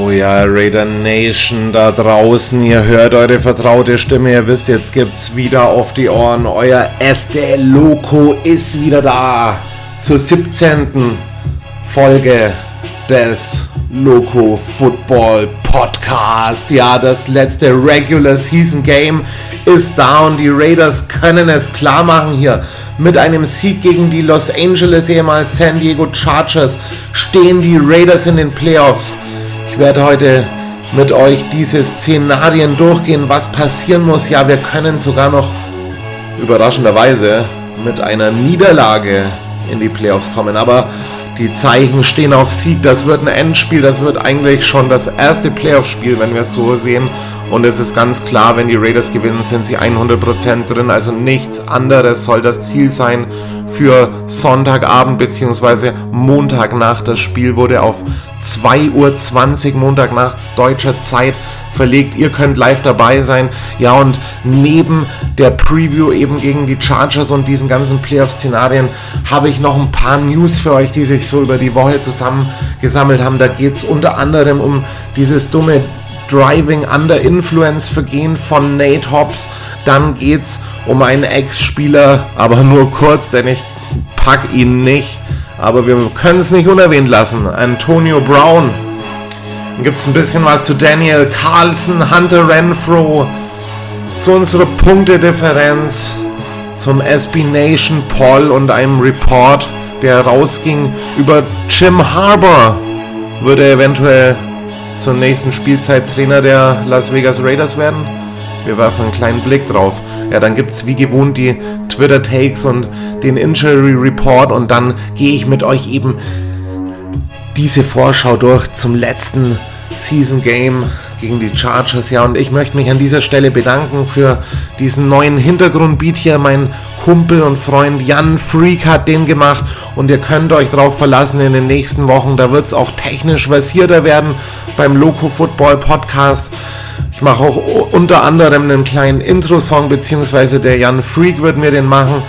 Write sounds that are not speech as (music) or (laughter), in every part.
Oh ja, Raider Nation da draußen, ihr hört eure vertraute Stimme, ihr wisst, jetzt gibt's wieder auf die Ohren. Euer Este Loco ist wieder da zur 17. Folge des Loco Football Podcast. Ja, das letzte Regular Season Game ist da und die Raiders können es klar machen hier. Mit einem Sieg gegen die Los Angeles, ehemals San Diego Chargers, stehen die Raiders in den Playoffs. Ich werde heute mit euch diese Szenarien durchgehen, was passieren muss. Ja, wir können sogar noch überraschenderweise mit einer Niederlage in die Playoffs kommen. Aber die Zeichen stehen auf Sieg. Das wird ein Endspiel. Das wird eigentlich schon das erste Playoff-Spiel, wenn wir es so sehen. Und es ist ganz klar, wenn die Raiders gewinnen, sind sie 100% drin. Also nichts anderes soll das Ziel sein für Sonntagabend bzw. Montagnacht. Das Spiel wurde auf 2.20 Uhr Montagnachts deutscher Zeit verlegt. Ihr könnt live dabei sein. Ja, und neben der Preview eben gegen die Chargers und diesen ganzen Playoff-Szenarien habe ich noch ein paar News für euch, die sich so über die Woche zusammengesammelt haben. Da geht es unter anderem um dieses dumme Driving Under Influence Vergehen von Nate Hobbs. Dann geht es um einen Ex-Spieler, aber nur kurz, denn ich pack ihn nicht aber wir können es nicht unerwähnt lassen. Antonio Brown. Dann gibt es ein bisschen was zu Daniel Carlson, Hunter Renfro, zu unserer Punktedifferenz, zum SB Nation Poll und einem Report, der rausging über Jim Harbour. Würde eventuell zur nächsten Spielzeit Trainer der Las Vegas Raiders werden. Wir werfen einen kleinen Blick drauf. Ja, dann gibt es wie gewohnt die Twitter-Takes und den Injury Report und dann gehe ich mit euch eben diese Vorschau durch zum letzten Season Game gegen die Chargers. Ja, und ich möchte mich an dieser Stelle bedanken für diesen neuen Hintergrundbeat hier. Mein Kumpel und Freund Jan Freak hat den gemacht und ihr könnt euch darauf verlassen in den nächsten Wochen. Da wird es auch technisch versierter werden beim Loco Football Podcast. Ich mache auch unter anderem einen kleinen Intro-Song, beziehungsweise der Jan Freak wird mir den machen.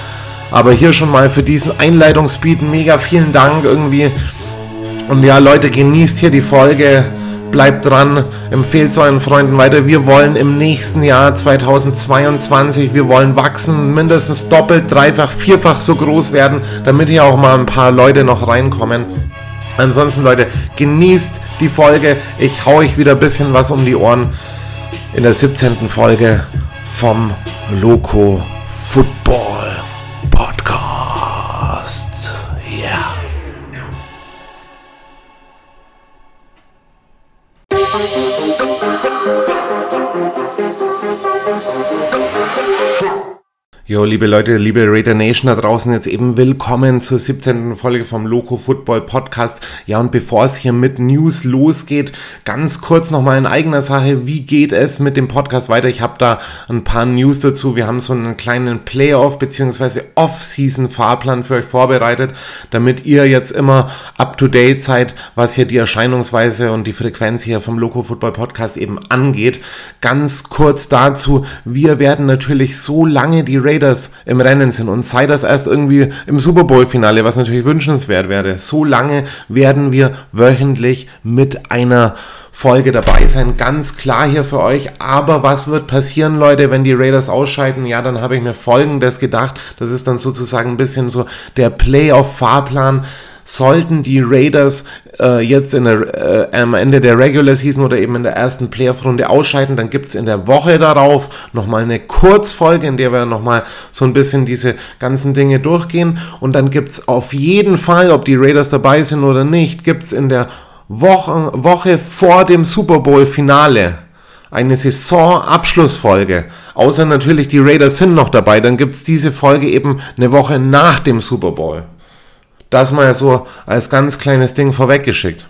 Aber hier schon mal für diesen Einleitungsbeat mega vielen Dank irgendwie. Und ja, Leute, genießt hier die Folge. Bleibt dran, empfehlt es euren Freunden weiter. Wir wollen im nächsten Jahr 2022, wir wollen wachsen, mindestens doppelt, dreifach, vierfach so groß werden, damit hier auch mal ein paar Leute noch reinkommen. Ansonsten, Leute, genießt die Folge. Ich hau euch wieder ein bisschen was um die Ohren in der 17. Folge vom Loco Football Jo, liebe Leute, liebe Raider Nation da draußen, jetzt eben willkommen zur 17. Folge vom Loco Football Podcast. Ja, und bevor es hier mit News losgeht, ganz kurz nochmal in eigener Sache, wie geht es mit dem Podcast weiter? Ich habe da ein paar News dazu. Wir haben so einen kleinen Playoff- bzw. Off-Season-Fahrplan für euch vorbereitet, damit ihr jetzt immer up-to-date seid, was hier die Erscheinungsweise und die Frequenz hier vom Loco Football Podcast eben angeht. Ganz kurz dazu, wir werden natürlich so lange die Raider Raiders im Rennen sind und sei das erst irgendwie im Super Bowl-Finale, was natürlich wünschenswert wäre. So lange werden wir wöchentlich mit einer Folge dabei sein. Ganz klar hier für euch. Aber was wird passieren, Leute, wenn die Raiders ausscheiden? Ja, dann habe ich mir folgendes gedacht. Das ist dann sozusagen ein bisschen so der Playoff-Fahrplan sollten die Raiders äh, jetzt in der, äh, am Ende der Regular Season oder eben in der ersten Playoff-Runde ausscheiden, dann gibt es in der Woche darauf nochmal eine Kurzfolge, in der wir nochmal so ein bisschen diese ganzen Dinge durchgehen. Und dann gibt es auf jeden Fall, ob die Raiders dabei sind oder nicht, gibt es in der Woche, Woche vor dem Super Bowl-Finale eine Saisonabschlussfolge. Außer natürlich die Raiders sind noch dabei, dann gibt es diese Folge eben eine Woche nach dem Super Bowl. Das mal so als ganz kleines Ding vorweggeschickt.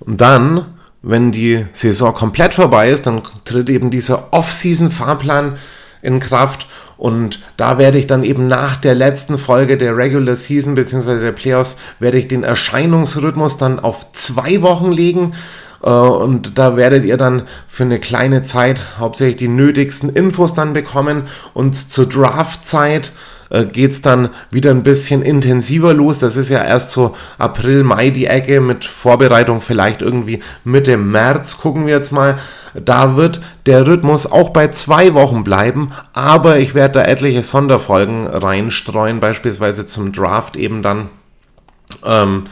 Und dann, wenn die Saison komplett vorbei ist, dann tritt eben dieser Off-Season-Fahrplan in Kraft und da werde ich dann eben nach der letzten Folge der Regular Season bzw. der Playoffs, werde ich den Erscheinungsrhythmus dann auf zwei Wochen legen. Äh, und da werdet ihr dann für eine kleine Zeit hauptsächlich die nötigsten Infos dann bekommen. Und zur Draftzeit äh, geht es dann wieder ein bisschen intensiver los. Das ist ja erst so April, Mai die Ecke mit Vorbereitung vielleicht irgendwie Mitte März. Gucken wir jetzt mal. Da wird der Rhythmus auch bei zwei Wochen bleiben, aber ich werde da etliche Sonderfolgen reinstreuen, beispielsweise zum Draft eben dann. Ähm,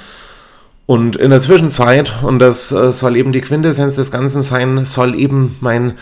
und in der Zwischenzeit, und das äh, soll eben die Quintessenz des Ganzen sein, soll eben mein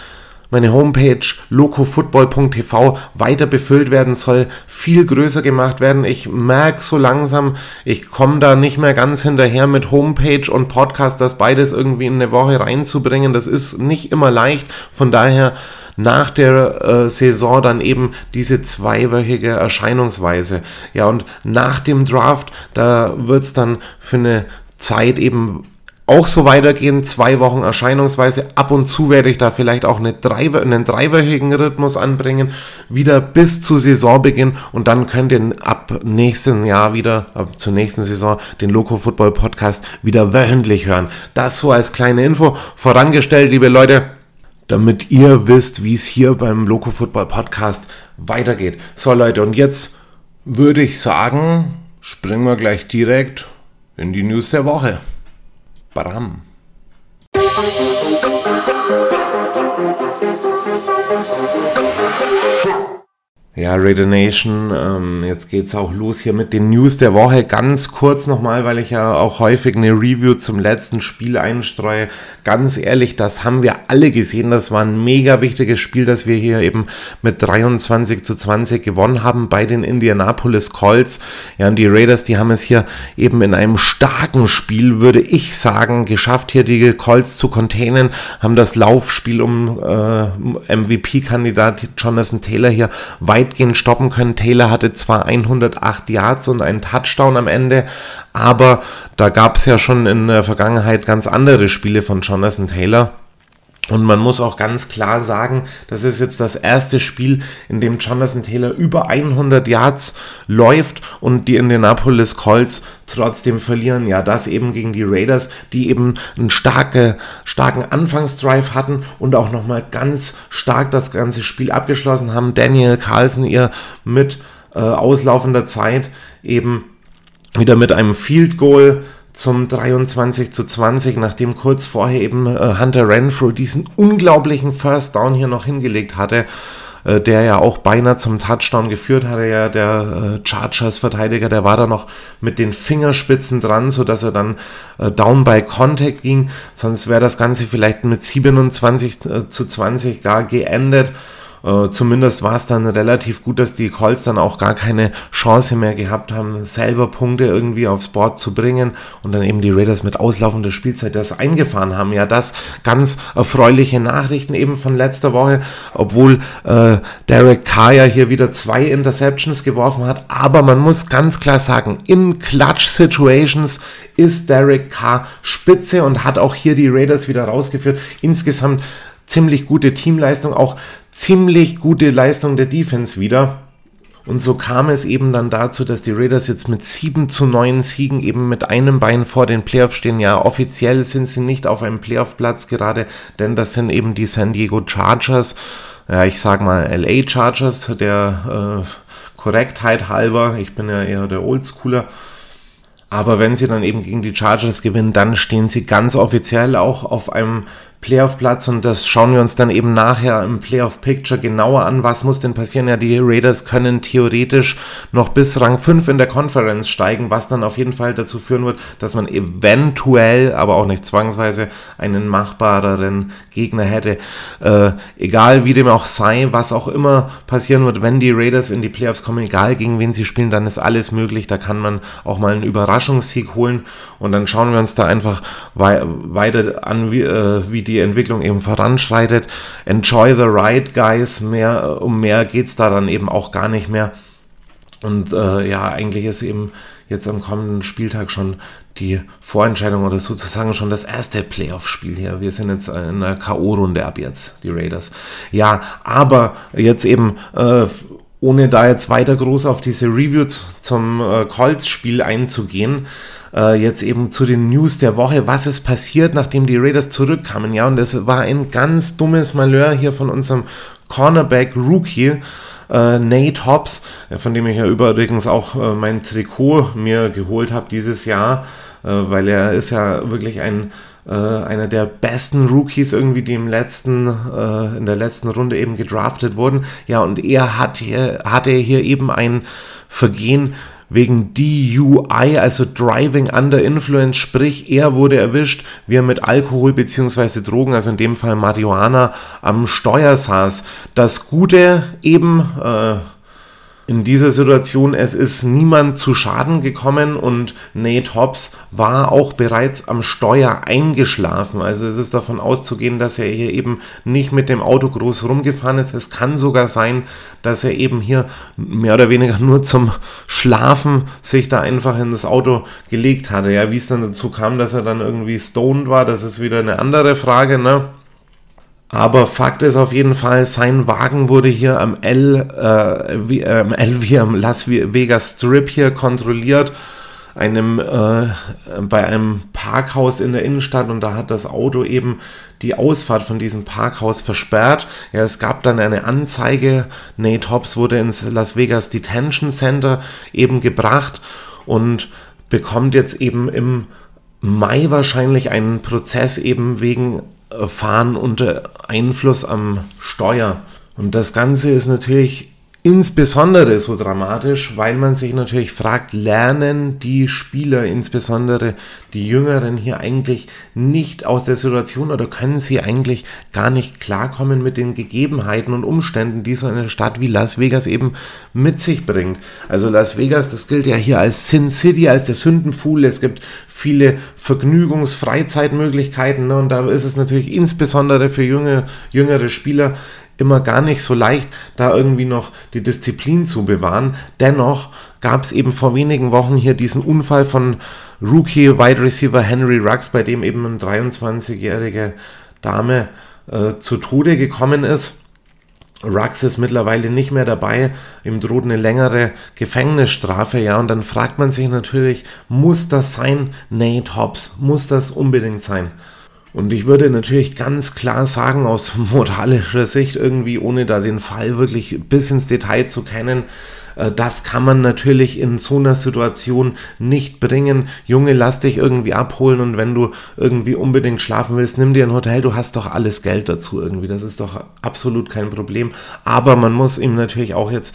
meine Homepage locofootball.tv weiter befüllt werden soll, viel größer gemacht werden. Ich merke so langsam, ich komme da nicht mehr ganz hinterher mit Homepage und Podcast, das beides irgendwie in eine Woche reinzubringen. Das ist nicht immer leicht. Von daher nach der äh, Saison dann eben diese zweiwöchige Erscheinungsweise. Ja, und nach dem Draft, da wird's dann für eine Zeit eben auch so weitergehen, zwei Wochen Erscheinungsweise. Ab und zu werde ich da vielleicht auch eine drei, einen dreiwöchigen Rhythmus anbringen, wieder bis zu Saisonbeginn und dann könnt ihr ab nächsten Jahr wieder, ab zur nächsten Saison, den Loco Football Podcast wieder wöchentlich hören. Das so als kleine Info vorangestellt, liebe Leute, damit ihr wisst, wie es hier beim Loco Football Podcast weitergeht. So Leute, und jetzt würde ich sagen, springen wir gleich direkt in die News der Woche. Bram. Ja, Raider Nation, ähm, jetzt geht's auch los hier mit den News der Woche. Ganz kurz nochmal, weil ich ja auch häufig eine Review zum letzten Spiel einstreue. Ganz ehrlich, das haben wir alle gesehen. Das war ein mega wichtiges Spiel, das wir hier eben mit 23 zu 20 gewonnen haben bei den Indianapolis Colts. Ja, und die Raiders, die haben es hier eben in einem starken Spiel, würde ich sagen, geschafft, hier die Colts zu containen, haben das Laufspiel um äh, MVP-Kandidat Jonathan Taylor hier weit weitgehend stoppen können. Taylor hatte zwar 108 Yards und einen Touchdown am Ende, aber da gab es ja schon in der Vergangenheit ganz andere Spiele von Jonathan Taylor. Und man muss auch ganz klar sagen, das ist jetzt das erste Spiel, in dem Jonathan Taylor über 100 Yards läuft und die Indianapolis Colts trotzdem verlieren. Ja, das eben gegen die Raiders, die eben einen starke, starken Anfangsdrive hatten und auch nochmal ganz stark das ganze Spiel abgeschlossen haben. Daniel Carlson ihr mit äh, auslaufender Zeit eben wieder mit einem Field Goal zum 23 zu 20, nachdem kurz vorher eben äh, Hunter Renfrew diesen unglaublichen First Down hier noch hingelegt hatte, äh, der ja auch beinahe zum Touchdown geführt hatte, ja der äh, Chargers Verteidiger, der war da noch mit den Fingerspitzen dran, so dass er dann äh, down by Contact ging, sonst wäre das Ganze vielleicht mit 27 äh, zu 20 gar geendet. Äh, zumindest war es dann relativ gut, dass die Colts dann auch gar keine Chance mehr gehabt haben, selber Punkte irgendwie aufs Board zu bringen und dann eben die Raiders mit auslaufender Spielzeit das eingefahren haben. Ja, das ganz erfreuliche Nachrichten eben von letzter Woche, obwohl äh, Derek Carr ja hier wieder zwei Interceptions geworfen hat. Aber man muss ganz klar sagen, in Clutch-Situations ist Derek Carr spitze und hat auch hier die Raiders wieder rausgeführt. Insgesamt ziemlich gute Teamleistung, auch ziemlich gute Leistung der Defense wieder. Und so kam es eben dann dazu, dass die Raiders jetzt mit 7 zu 9 Siegen eben mit einem Bein vor den Playoffs stehen. Ja, offiziell sind sie nicht auf einem Playoff-Platz gerade, denn das sind eben die San Diego Chargers. Ja, ich sag mal LA Chargers, der äh, Korrektheit halber. Ich bin ja eher der Oldschooler. Aber wenn sie dann eben gegen die Chargers gewinnen, dann stehen sie ganz offiziell auch auf einem Playoff-Platz und das schauen wir uns dann eben nachher im Playoff-Picture genauer an. Was muss denn passieren? Ja, die Raiders können theoretisch noch bis Rang 5 in der Conference steigen, was dann auf jeden Fall dazu führen wird, dass man eventuell, aber auch nicht zwangsweise, einen machbareren Gegner hätte. Äh, egal wie dem auch sei, was auch immer passieren wird, wenn die Raiders in die Playoffs kommen, egal gegen wen sie spielen, dann ist alles möglich. Da kann man auch mal einen Überraschungssieg holen und dann schauen wir uns da einfach wei weiter an, wie, äh, wie die Entwicklung eben voranschreitet. Enjoy the ride, guys. Mehr, um mehr geht es da dann eben auch gar nicht mehr. Und äh, ja, eigentlich ist eben jetzt am kommenden Spieltag schon die Vorentscheidung oder sozusagen schon das erste Playoff-Spiel hier. Wir sind jetzt in einer K.O.-Runde ab jetzt, die Raiders. Ja, aber jetzt eben, äh, ohne da jetzt weiter groß auf diese Review zum äh, Colts-Spiel einzugehen, äh, jetzt eben zu den News der Woche, was ist passiert, nachdem die Raiders zurückkamen. Ja, und es war ein ganz dummes Malheur hier von unserem Cornerback Rookie. äh, Nate Hobbs, äh, von dem ich ja übrigens auch äh, mein Trikot mir geholt habe dieses Jahr, äh, weil er ist ja wirklich ein äh, einer der besten Rookies irgendwie, die im letzten, äh, in der letzten Runde eben gedraftet wurden. Ja, und er hat hier, hatte hier eben ein Vergehen wegen DUI, also Driving Under Influence, sprich er wurde erwischt, wie er mit Alkohol bzw. Drogen, also in dem Fall Marihuana, am Steuer saß. Das Gute eben, äh, in dieser Situation, es ist niemand zu Schaden gekommen und Nate Hobbs war auch bereits am Steuer eingeschlafen. Also es ist davon auszugehen, dass er hier eben nicht mit dem Auto groß rumgefahren ist. Es kann sogar sein, dass er eben hier mehr oder weniger (laughs) nur zum Schlafen sich da einfach in das Auto gelegt hatte. Ja, wie es dann dazu kam, dass er dann irgendwie stoned war, das ist wieder eine andere Frage, ne? Aber Fakt ist auf jeden Fall, sein Wagen wurde hier am L, äh, wie, äh, L wie am Las Vegas Strip hier kontrolliert, einem, äh, bei einem Parkhaus in der Innenstadt und da hat das Auto eben die Ausfahrt von diesem Parkhaus versperrt. Ja, es gab dann eine Anzeige. Nate Hobbs wurde ins Las Vegas Detention Center eben gebracht und bekommt jetzt eben im Mai wahrscheinlich einen Prozess eben wegen fahren unter Einfluss am Steuer. Und das Ganze ist natürlich insbesondere so dramatisch, weil man sich natürlich fragt, lernen die Spieler, insbesondere die Jüngeren hier eigentlich nicht aus der Situation oder können sie eigentlich gar nicht klarkommen mit den Gegebenheiten und Umständen, die so eine Stadt wie Las Vegas eben mit sich bringt. Also Las Vegas, das gilt ja hier als Sin City, als der Sündenfuhl. Es gibt viele Vergnügungs-, Freizeitmöglichkeiten ne? und da ist es natürlich insbesondere für junge, jüngere Spieler immer gar nicht so leicht, da irgendwie noch die Disziplin zu bewahren. Dennoch gab es eben vor wenigen Wochen hier diesen Unfall von Rookie Wide Receiver Henry Ruggs, bei dem eben eine 23-jährige Dame äh, zu Tode gekommen ist. Ruggs ist mittlerweile nicht mehr dabei, ihm droht eine längere Gefängnisstrafe, ja, und dann fragt man sich natürlich, muss das sein, Nate Hobbs? Muss das unbedingt sein? Und ich würde natürlich ganz klar sagen, aus (laughs) moralischer Sicht irgendwie, ohne da den Fall wirklich bis ins Detail zu kennen, äh, das kann man natürlich in so einer Situation nicht bringen. Junge, lass dich irgendwie abholen und wenn du irgendwie unbedingt schlafen willst, nimm dir ein Hotel, du hast doch alles Geld dazu irgendwie. Das ist doch absolut kein Problem. Aber man muss ihm natürlich auch jetzt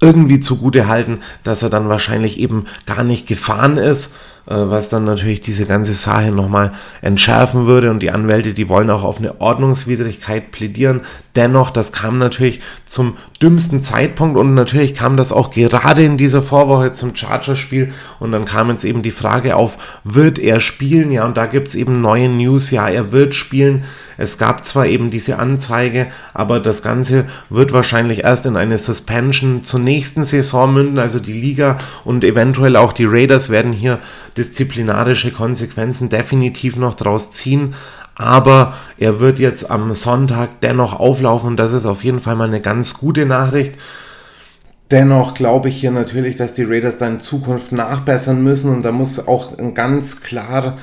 irgendwie zugute halten, dass er dann wahrscheinlich eben gar nicht gefahren ist was dann natürlich diese ganze Sache nochmal entschärfen würde und die Anwälte, die wollen auch auf eine Ordnungswidrigkeit plädieren. Dennoch, das kam natürlich zum dümmsten Zeitpunkt und natürlich kam das auch gerade in dieser Vorwoche zum Chargers-Spiel und dann kam jetzt eben die Frage auf, wird er spielen? Ja, und da gibt es eben neue News, ja, er wird spielen. Es gab zwar eben diese Anzeige, aber das Ganze wird wahrscheinlich erst in eine Suspension zur nächsten Saison münden, also die Liga und eventuell auch die Raiders werden hier disziplinarische Konsequenzen definitiv noch draus ziehen. Aber er wird jetzt am Sonntag dennoch auflaufen und das ist auf jeden Fall mal eine ganz gute Nachricht. Dennoch glaube ich hier natürlich, dass die Raiders da in Zukunft nachbessern müssen und da muss auch ein ganz klar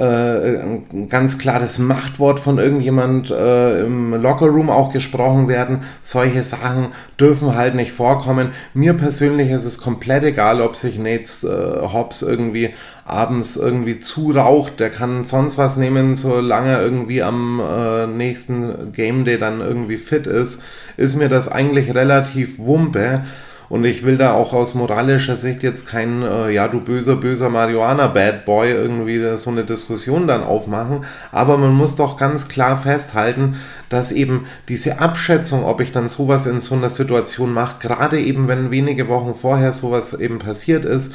ein ganz klares Machtwort von irgendjemand äh, im Lockerroom auch gesprochen werden. Solche Sachen dürfen halt nicht vorkommen. Mir persönlich ist es komplett egal, ob sich Nate äh, Hobbs irgendwie abends irgendwie zuraucht. Der kann sonst was nehmen, solange er irgendwie am äh, nächsten Game Day dann irgendwie fit ist. Ist mir das eigentlich relativ wumpe. Und ich will da auch aus moralischer Sicht jetzt kein, äh, ja, du böser, böser Marihuana-Bad Boy irgendwie so eine Diskussion dann aufmachen. Aber man muss doch ganz klar festhalten, dass eben diese Abschätzung, ob ich dann sowas in so einer Situation mache, gerade eben wenn wenige Wochen vorher sowas eben passiert ist,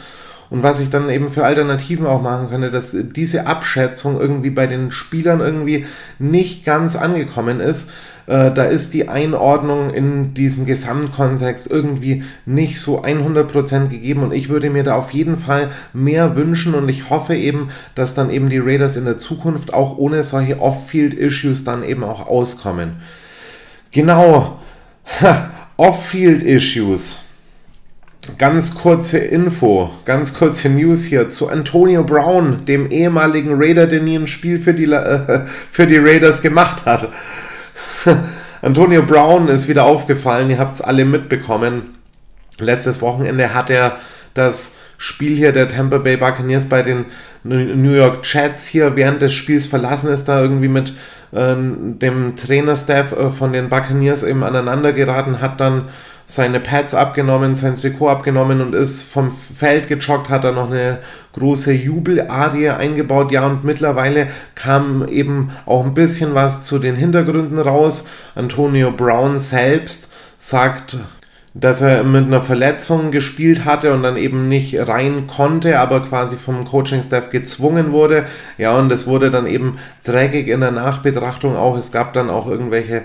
und was ich dann eben für Alternativen auch machen könnte, dass diese Abschätzung irgendwie bei den Spielern irgendwie nicht ganz angekommen ist, äh, da ist die Einordnung in diesen Gesamtkontext irgendwie nicht so 100% gegeben und ich würde mir da auf jeden Fall mehr wünschen und ich hoffe eben, dass dann eben die Raiders in der Zukunft auch ohne solche Off-Field-Issues dann eben auch auskommen. Genau, (laughs) Off-Field-Issues. Ganz kurze Info, ganz kurze News hier zu Antonio Brown, dem ehemaligen Raider, der nie ein Spiel für die, äh, (laughs) für die Raiders gemacht hat. (laughs) Antonio Brown ist wieder aufgefallen, ihr habt es alle mitbekommen. Letztes Wochenende hat er das Spiel hier der Tampa Bay Buccaneers bei den New York Jets hier während des Spiels verlassen, ist da irgendwie mit äh, dem Trainerstaff äh, von den Buccaneers eben aneinander geraten, hat dann seine Pads abgenommen, sein Trikot abgenommen und ist vom Feld gejoggt, hat da noch eine große Jubelarie eingebaut. Ja, und mittlerweile kam eben auch ein bisschen was zu den Hintergründen raus. Antonio Brown selbst sagt dass er mit einer Verletzung gespielt hatte und dann eben nicht rein konnte, aber quasi vom Coaching-Staff gezwungen wurde. Ja, und das wurde dann eben dreckig in der Nachbetrachtung auch. Es gab dann auch irgendwelche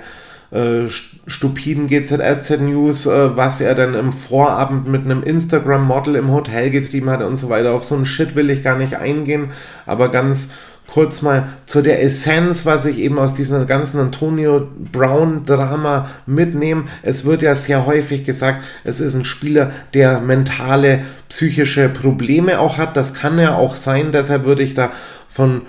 äh, stupiden GZSZ-News, äh, was er dann im Vorabend mit einem Instagram-Model im Hotel getrieben hat und so weiter. Auf so einen Shit will ich gar nicht eingehen, aber ganz kurz mal zu der Essenz, was ich eben aus diesem ganzen Antonio Brown Drama mitnehme. Es wird ja sehr häufig gesagt, es ist ein Spieler, der mentale, psychische Probleme auch hat. Das kann ja auch sein, deshalb würde ich da von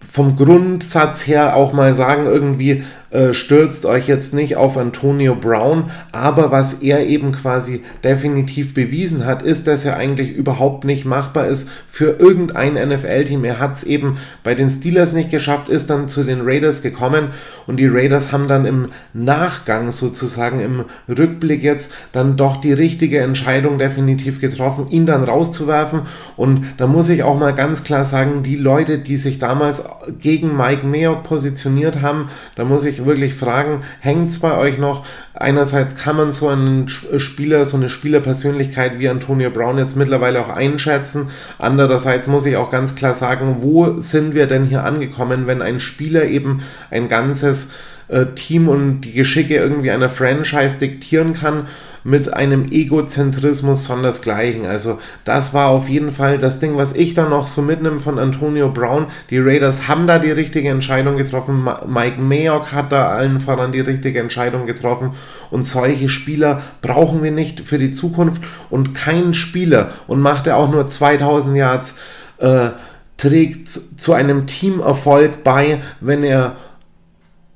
vom Grundsatz her auch mal sagen, irgendwie äh, stürzt euch jetzt nicht auf Antonio Brown, aber was er eben quasi definitiv bewiesen hat, ist, dass er eigentlich überhaupt nicht machbar ist für irgendein NFL-Team. Er hat es eben bei den Steelers nicht geschafft, ist dann zu den Raiders gekommen und die Raiders haben dann im Nachgang sozusagen im Rückblick jetzt dann doch die richtige Entscheidung definitiv getroffen, ihn dann rauszuwerfen und da muss ich auch mal ganz klar sagen, die Leute, die sich damals gegen Mike Mayock positioniert haben, da muss ich wirklich fragen, hängt es bei euch noch? Einerseits kann man so einen Spieler, so eine Spielerpersönlichkeit wie Antonio Brown jetzt mittlerweile auch einschätzen. Andererseits muss ich auch ganz klar sagen, wo sind wir denn hier angekommen, wenn ein Spieler eben ein ganzes äh, Team und die Geschicke irgendwie einer Franchise diktieren kann mit einem Egozentrismus sondersgleichen. Also das war auf jeden Fall das Ding, was ich da noch so mitnehme von Antonio Brown. Die Raiders haben da die richtige Entscheidung getroffen. Mike Mayock hat da allen voran die richtige Entscheidung getroffen. Und solche Spieler brauchen wir nicht für die Zukunft. Und kein Spieler, und macht er auch nur 2000 Yards, äh, trägt zu einem Teamerfolg bei, wenn er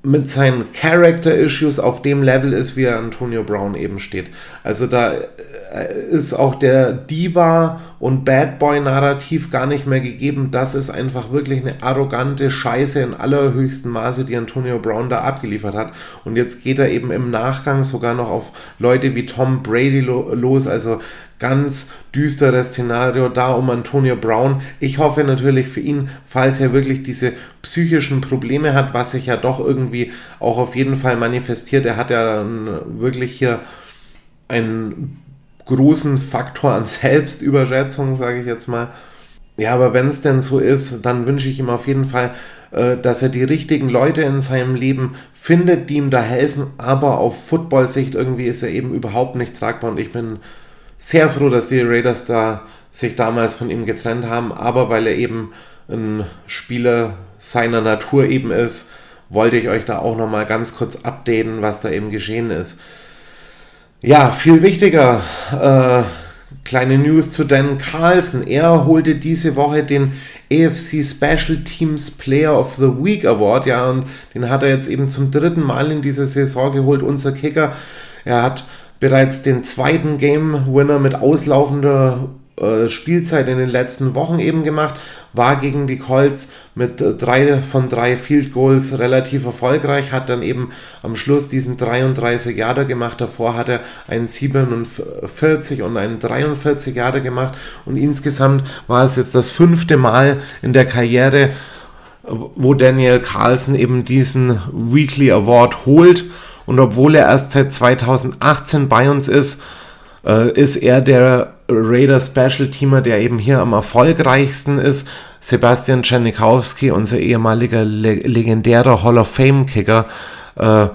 mit seinen Character-Issues auf dem Level ist, wie Antonio Brown eben steht. Also da äh, ist auch der Diva- und Bad Boy-Narrativ gar nicht mehr gegeben. Das ist einfach wirklich eine arrogante Scheiße in allerhöchstem Maße, die Antonio Brown da abgeliefert hat. Und jetzt geht er eben im Nachgang sogar noch auf Leute wie Tom Brady lo los. Also ganz düsteres Szenario da um Antonio Brown. Ich hoffe natürlich für ihn, falls er wirklich diese psychischen Probleme hat, was sich ja doch irgendwie auch auf jeden Fall manifestiert. Er hat ja wirklich hier einen großen Faktor an Selbstüberschätzung, sage ich jetzt mal. Ja, aber wenn es denn so ist, dann wünsche ich ihm auf jeden Fall, äh, dass er die richtigen Leute in seinem Leben findet, die ihm da helfen. Aber auf Football-Sicht irgendwie ist er eben überhaupt nicht tragbar und ich bin sehr froh, dass die Raiders da sich damals von ihm getrennt haben, aber weil er eben ein Spieler seiner Natur eben ist, wollte ich euch da auch nochmal ganz kurz updaten, was da eben geschehen ist. Ja, viel wichtiger, äh, kleine News zu Dan Carlson. Er holte diese Woche den AFC Special Teams Player of the Week Award, ja, und den hat er jetzt eben zum dritten Mal in dieser Saison geholt, unser Kicker. Er hat bereits den zweiten Game Winner mit auslaufender äh, Spielzeit in den letzten Wochen eben gemacht, war gegen die Colts mit drei von drei Field Goals relativ erfolgreich, hat dann eben am Schluss diesen 33 Jahre gemacht, davor hat er einen 47 und einen 43 Jahre gemacht und insgesamt war es jetzt das fünfte Mal in der Karriere, wo Daniel Carlson eben diesen Weekly Award holt und obwohl er erst seit 2018 bei uns ist, äh, ist er der Raider Special Teamer, der eben hier am erfolgreichsten ist. Sebastian Czernikowski, unser ehemaliger le legendärer Hall of Fame Kicker, äh,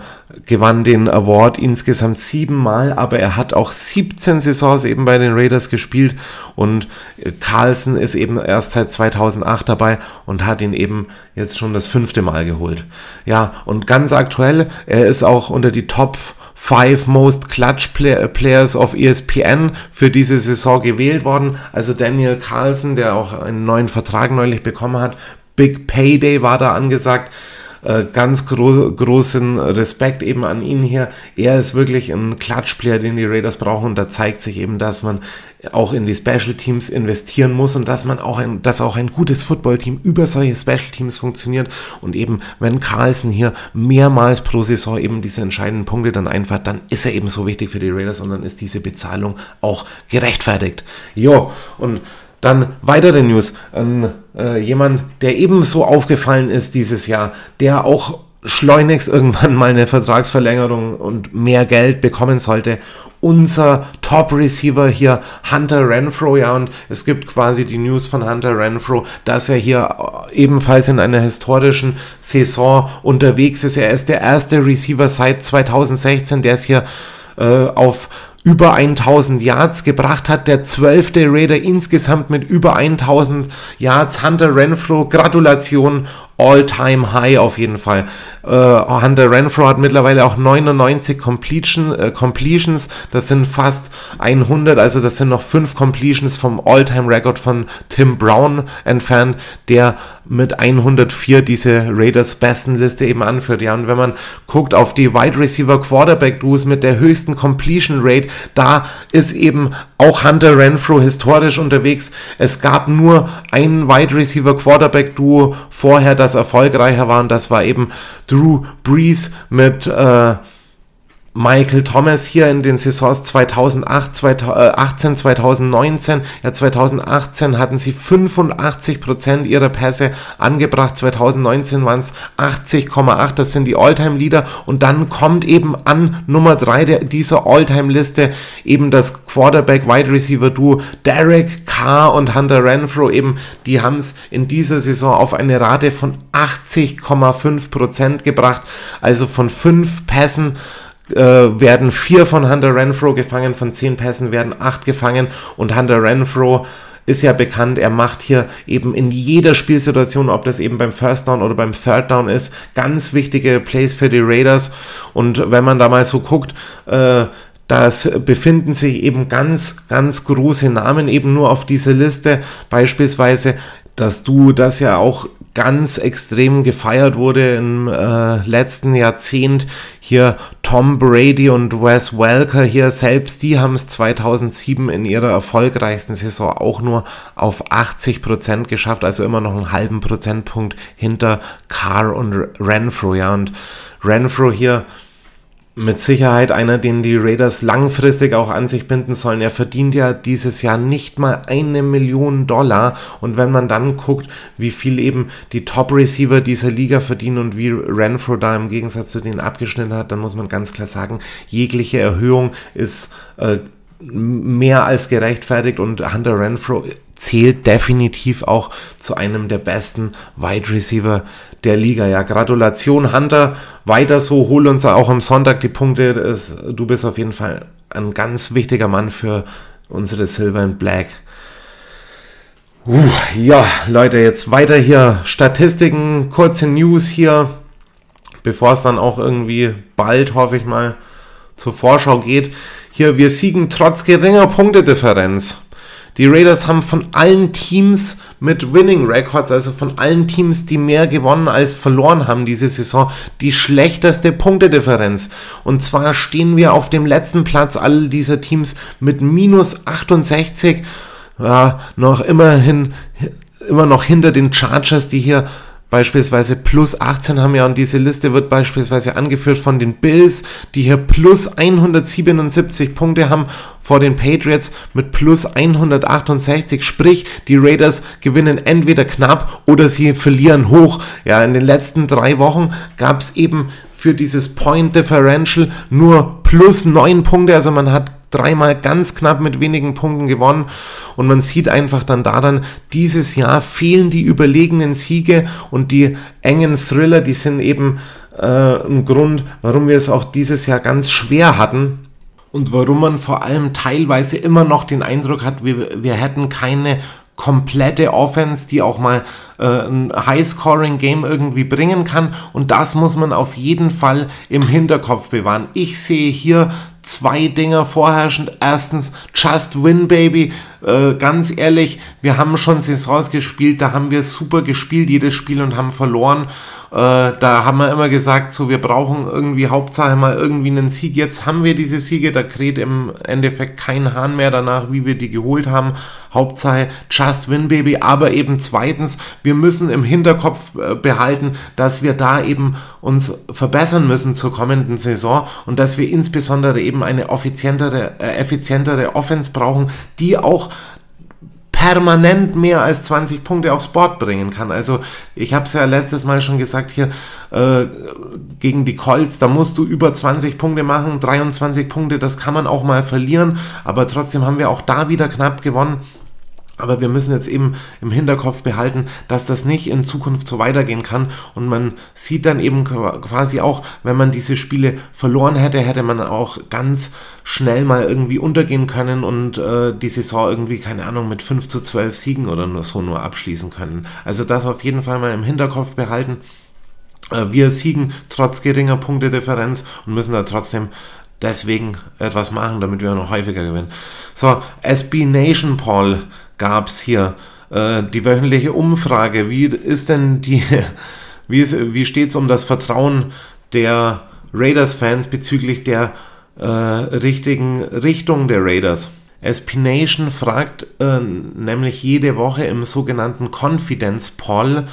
gewann den Award insgesamt siebenmal, aber er hat auch 17 Saisons eben bei den Raiders gespielt und Carlson ist eben erst seit 2008 dabei und hat ihn eben jetzt schon das fünfte Mal geholt. Ja, und ganz aktuell, er ist auch unter die Top 5 Most Clutch Play Players of ESPN für diese Saison gewählt worden. Also Daniel Carlson, der auch einen neuen Vertrag neulich bekommen hat. Big Payday war da angesagt. Äh, ganz gro großen Respekt eben an ihn hier. Er ist wirklich ein Klatschplayer, den die Raiders brauchen und da zeigt sich eben, dass man auch in die Special Teams investieren muss und dass man auch ein, dass auch ein gutes Footballteam über solche Special Teams funktioniert und eben, wenn Carlson hier mehrmals pro Saison eben diese entscheidenden Punkte dann einfahrt, dann ist er eben so wichtig für die Raiders und dann ist diese Bezahlung auch gerechtfertigt. Jo, und dann weitere News. Ähm, äh, jemand, der ebenso aufgefallen ist dieses Jahr, der auch schleunigst irgendwann mal eine Vertragsverlängerung und mehr Geld bekommen sollte. Unser Top-Receiver hier, Hunter Renfro, ja, und es gibt quasi die News von Hunter Renfro, dass er hier ebenfalls in einer historischen Saison unterwegs ist. Er ist der erste Receiver seit 2016, der es hier äh, auf über 1000 Yards gebracht hat. Der zwölfte Raider insgesamt mit über 1000 Yards. Hunter Renfro, Gratulation All-Time-High auf jeden Fall. Äh, Hunter Renfro hat mittlerweile auch 99 Completion, äh, Completions. Das sind fast 100, also das sind noch 5 Completions vom All-Time-Record von Tim Brown entfernt, der mit 104 diese Raiders Bestenliste eben anführt. Ja, und wenn man guckt auf die Wide Receiver Quarterback Duos mit der höchsten Completion Rate, da ist eben auch Hunter Renfro historisch unterwegs. Es gab nur ein Wide Receiver Quarterback Duo vorher, das erfolgreicher war und das war eben Drew Brees mit äh, Michael Thomas hier in den Saisons 2008, 2018, 2019. Ja, 2018 hatten sie 85 Prozent ihrer Pässe angebracht. 2019 waren es 80,8. Das sind die Alltime-Leader. Und dann kommt eben an Nummer 3 dieser Alltime-Liste eben das Quarterback-Wide Receiver-Duo Derek Carr und Hunter Renfro. Eben, die haben es in dieser Saison auf eine Rate von 80,5 Prozent gebracht. Also von 5 Pässen äh, werden vier von Hunter Renfro gefangen, von zehn Pässen werden acht gefangen und Hunter Renfro ist ja bekannt, er macht hier eben in jeder Spielsituation, ob das eben beim First Down oder beim Third Down ist, ganz wichtige Plays für die Raiders. Und wenn man da mal so guckt, äh, das befinden sich eben ganz, ganz große Namen eben nur auf dieser Liste. Beispielsweise, dass du das ja auch ganz extrem gefeiert wurde im äh, letzten Jahrzehnt. Hier Tom Brady und Wes Welker hier selbst, die haben es 2007 in ihrer erfolgreichsten Saison auch nur auf 80 Prozent geschafft, also immer noch einen halben Prozentpunkt hinter Carr und Renfro, ja, und Renfro hier mit Sicherheit einer, den die Raiders langfristig auch an sich binden sollen. Er verdient ja dieses Jahr nicht mal eine Million Dollar. Und wenn man dann guckt, wie viel eben die Top-Receiver dieser Liga verdienen und wie Renfro da im Gegensatz zu denen abgeschnitten hat, dann muss man ganz klar sagen, jegliche Erhöhung ist äh, mehr als gerechtfertigt und Hunter Renfro zählt definitiv auch zu einem der besten Wide Receiver der Liga. Ja, Gratulation Hunter, weiter so, hol uns auch am Sonntag die Punkte. Du bist auf jeden Fall ein ganz wichtiger Mann für unsere Silver and Black. Uh, ja, Leute, jetzt weiter hier Statistiken, kurze News hier, bevor es dann auch irgendwie bald, hoffe ich mal, zur Vorschau geht. Hier, wir siegen trotz geringer Punktedifferenz. Die Raiders haben von allen Teams mit Winning Records, also von allen Teams, die mehr gewonnen als verloren haben diese Saison, die schlechteste Punktedifferenz. Und zwar stehen wir auf dem letzten Platz all dieser Teams mit minus 68, ja, noch immerhin, immer noch hinter den Chargers, die hier Beispielsweise plus 18 haben ja und diese Liste wird beispielsweise angeführt von den Bills, die hier plus 177 Punkte haben vor den Patriots mit plus 168. Sprich, die Raiders gewinnen entweder knapp oder sie verlieren hoch. Ja, in den letzten drei Wochen gab es eben für dieses Point Differential nur plus 9 Punkte. Also man hat dreimal ganz knapp mit wenigen Punkten gewonnen. Und man sieht einfach dann daran, dieses Jahr fehlen die überlegenen Siege und die engen Thriller, die sind eben äh, ein Grund, warum wir es auch dieses Jahr ganz schwer hatten. Und warum man vor allem teilweise immer noch den Eindruck hat, wir, wir hätten keine komplette Offense, die auch mal äh, ein High-Scoring-Game irgendwie bringen kann. Und das muss man auf jeden Fall im Hinterkopf bewahren. Ich sehe hier zwei Dinger vorherrschend. Erstens, Just Win, Baby. Äh, ganz ehrlich, wir haben schon Saisons gespielt, da haben wir super gespielt, jedes Spiel und haben verloren. Äh, da haben wir immer gesagt, so wir brauchen irgendwie Hauptsache mal irgendwie einen Sieg. Jetzt haben wir diese Siege, da kräht im Endeffekt kein Hahn mehr danach, wie wir die geholt haben. Hauptsache Just Win Baby, aber eben zweitens, wir müssen im Hinterkopf äh, behalten, dass wir da eben uns verbessern müssen zur kommenden Saison und dass wir insbesondere eben eine effizientere, äh, effizientere Offense brauchen, die auch permanent mehr als 20 Punkte aufs Board bringen kann. Also ich habe es ja letztes Mal schon gesagt hier äh, gegen die Colts, da musst du über 20 Punkte machen, 23 Punkte, das kann man auch mal verlieren, aber trotzdem haben wir auch da wieder knapp gewonnen. Aber wir müssen jetzt eben im Hinterkopf behalten, dass das nicht in Zukunft so weitergehen kann. Und man sieht dann eben quasi auch, wenn man diese Spiele verloren hätte, hätte man auch ganz schnell mal irgendwie untergehen können und äh, die Saison irgendwie, keine Ahnung, mit 5 zu 12 Siegen oder nur so nur abschließen können. Also das auf jeden Fall mal im Hinterkopf behalten. Äh, wir siegen trotz geringer Punktedifferenz und müssen da trotzdem deswegen etwas machen, damit wir noch häufiger gewinnen. So, SB Nation Paul gab es hier äh, die wöchentliche Umfrage. Wie ist denn die, (laughs) wie, wie steht es um das Vertrauen der Raiders-Fans bezüglich der äh, richtigen Richtung der Raiders? SP Nation fragt äh, nämlich jede Woche im sogenannten Confidence Poll,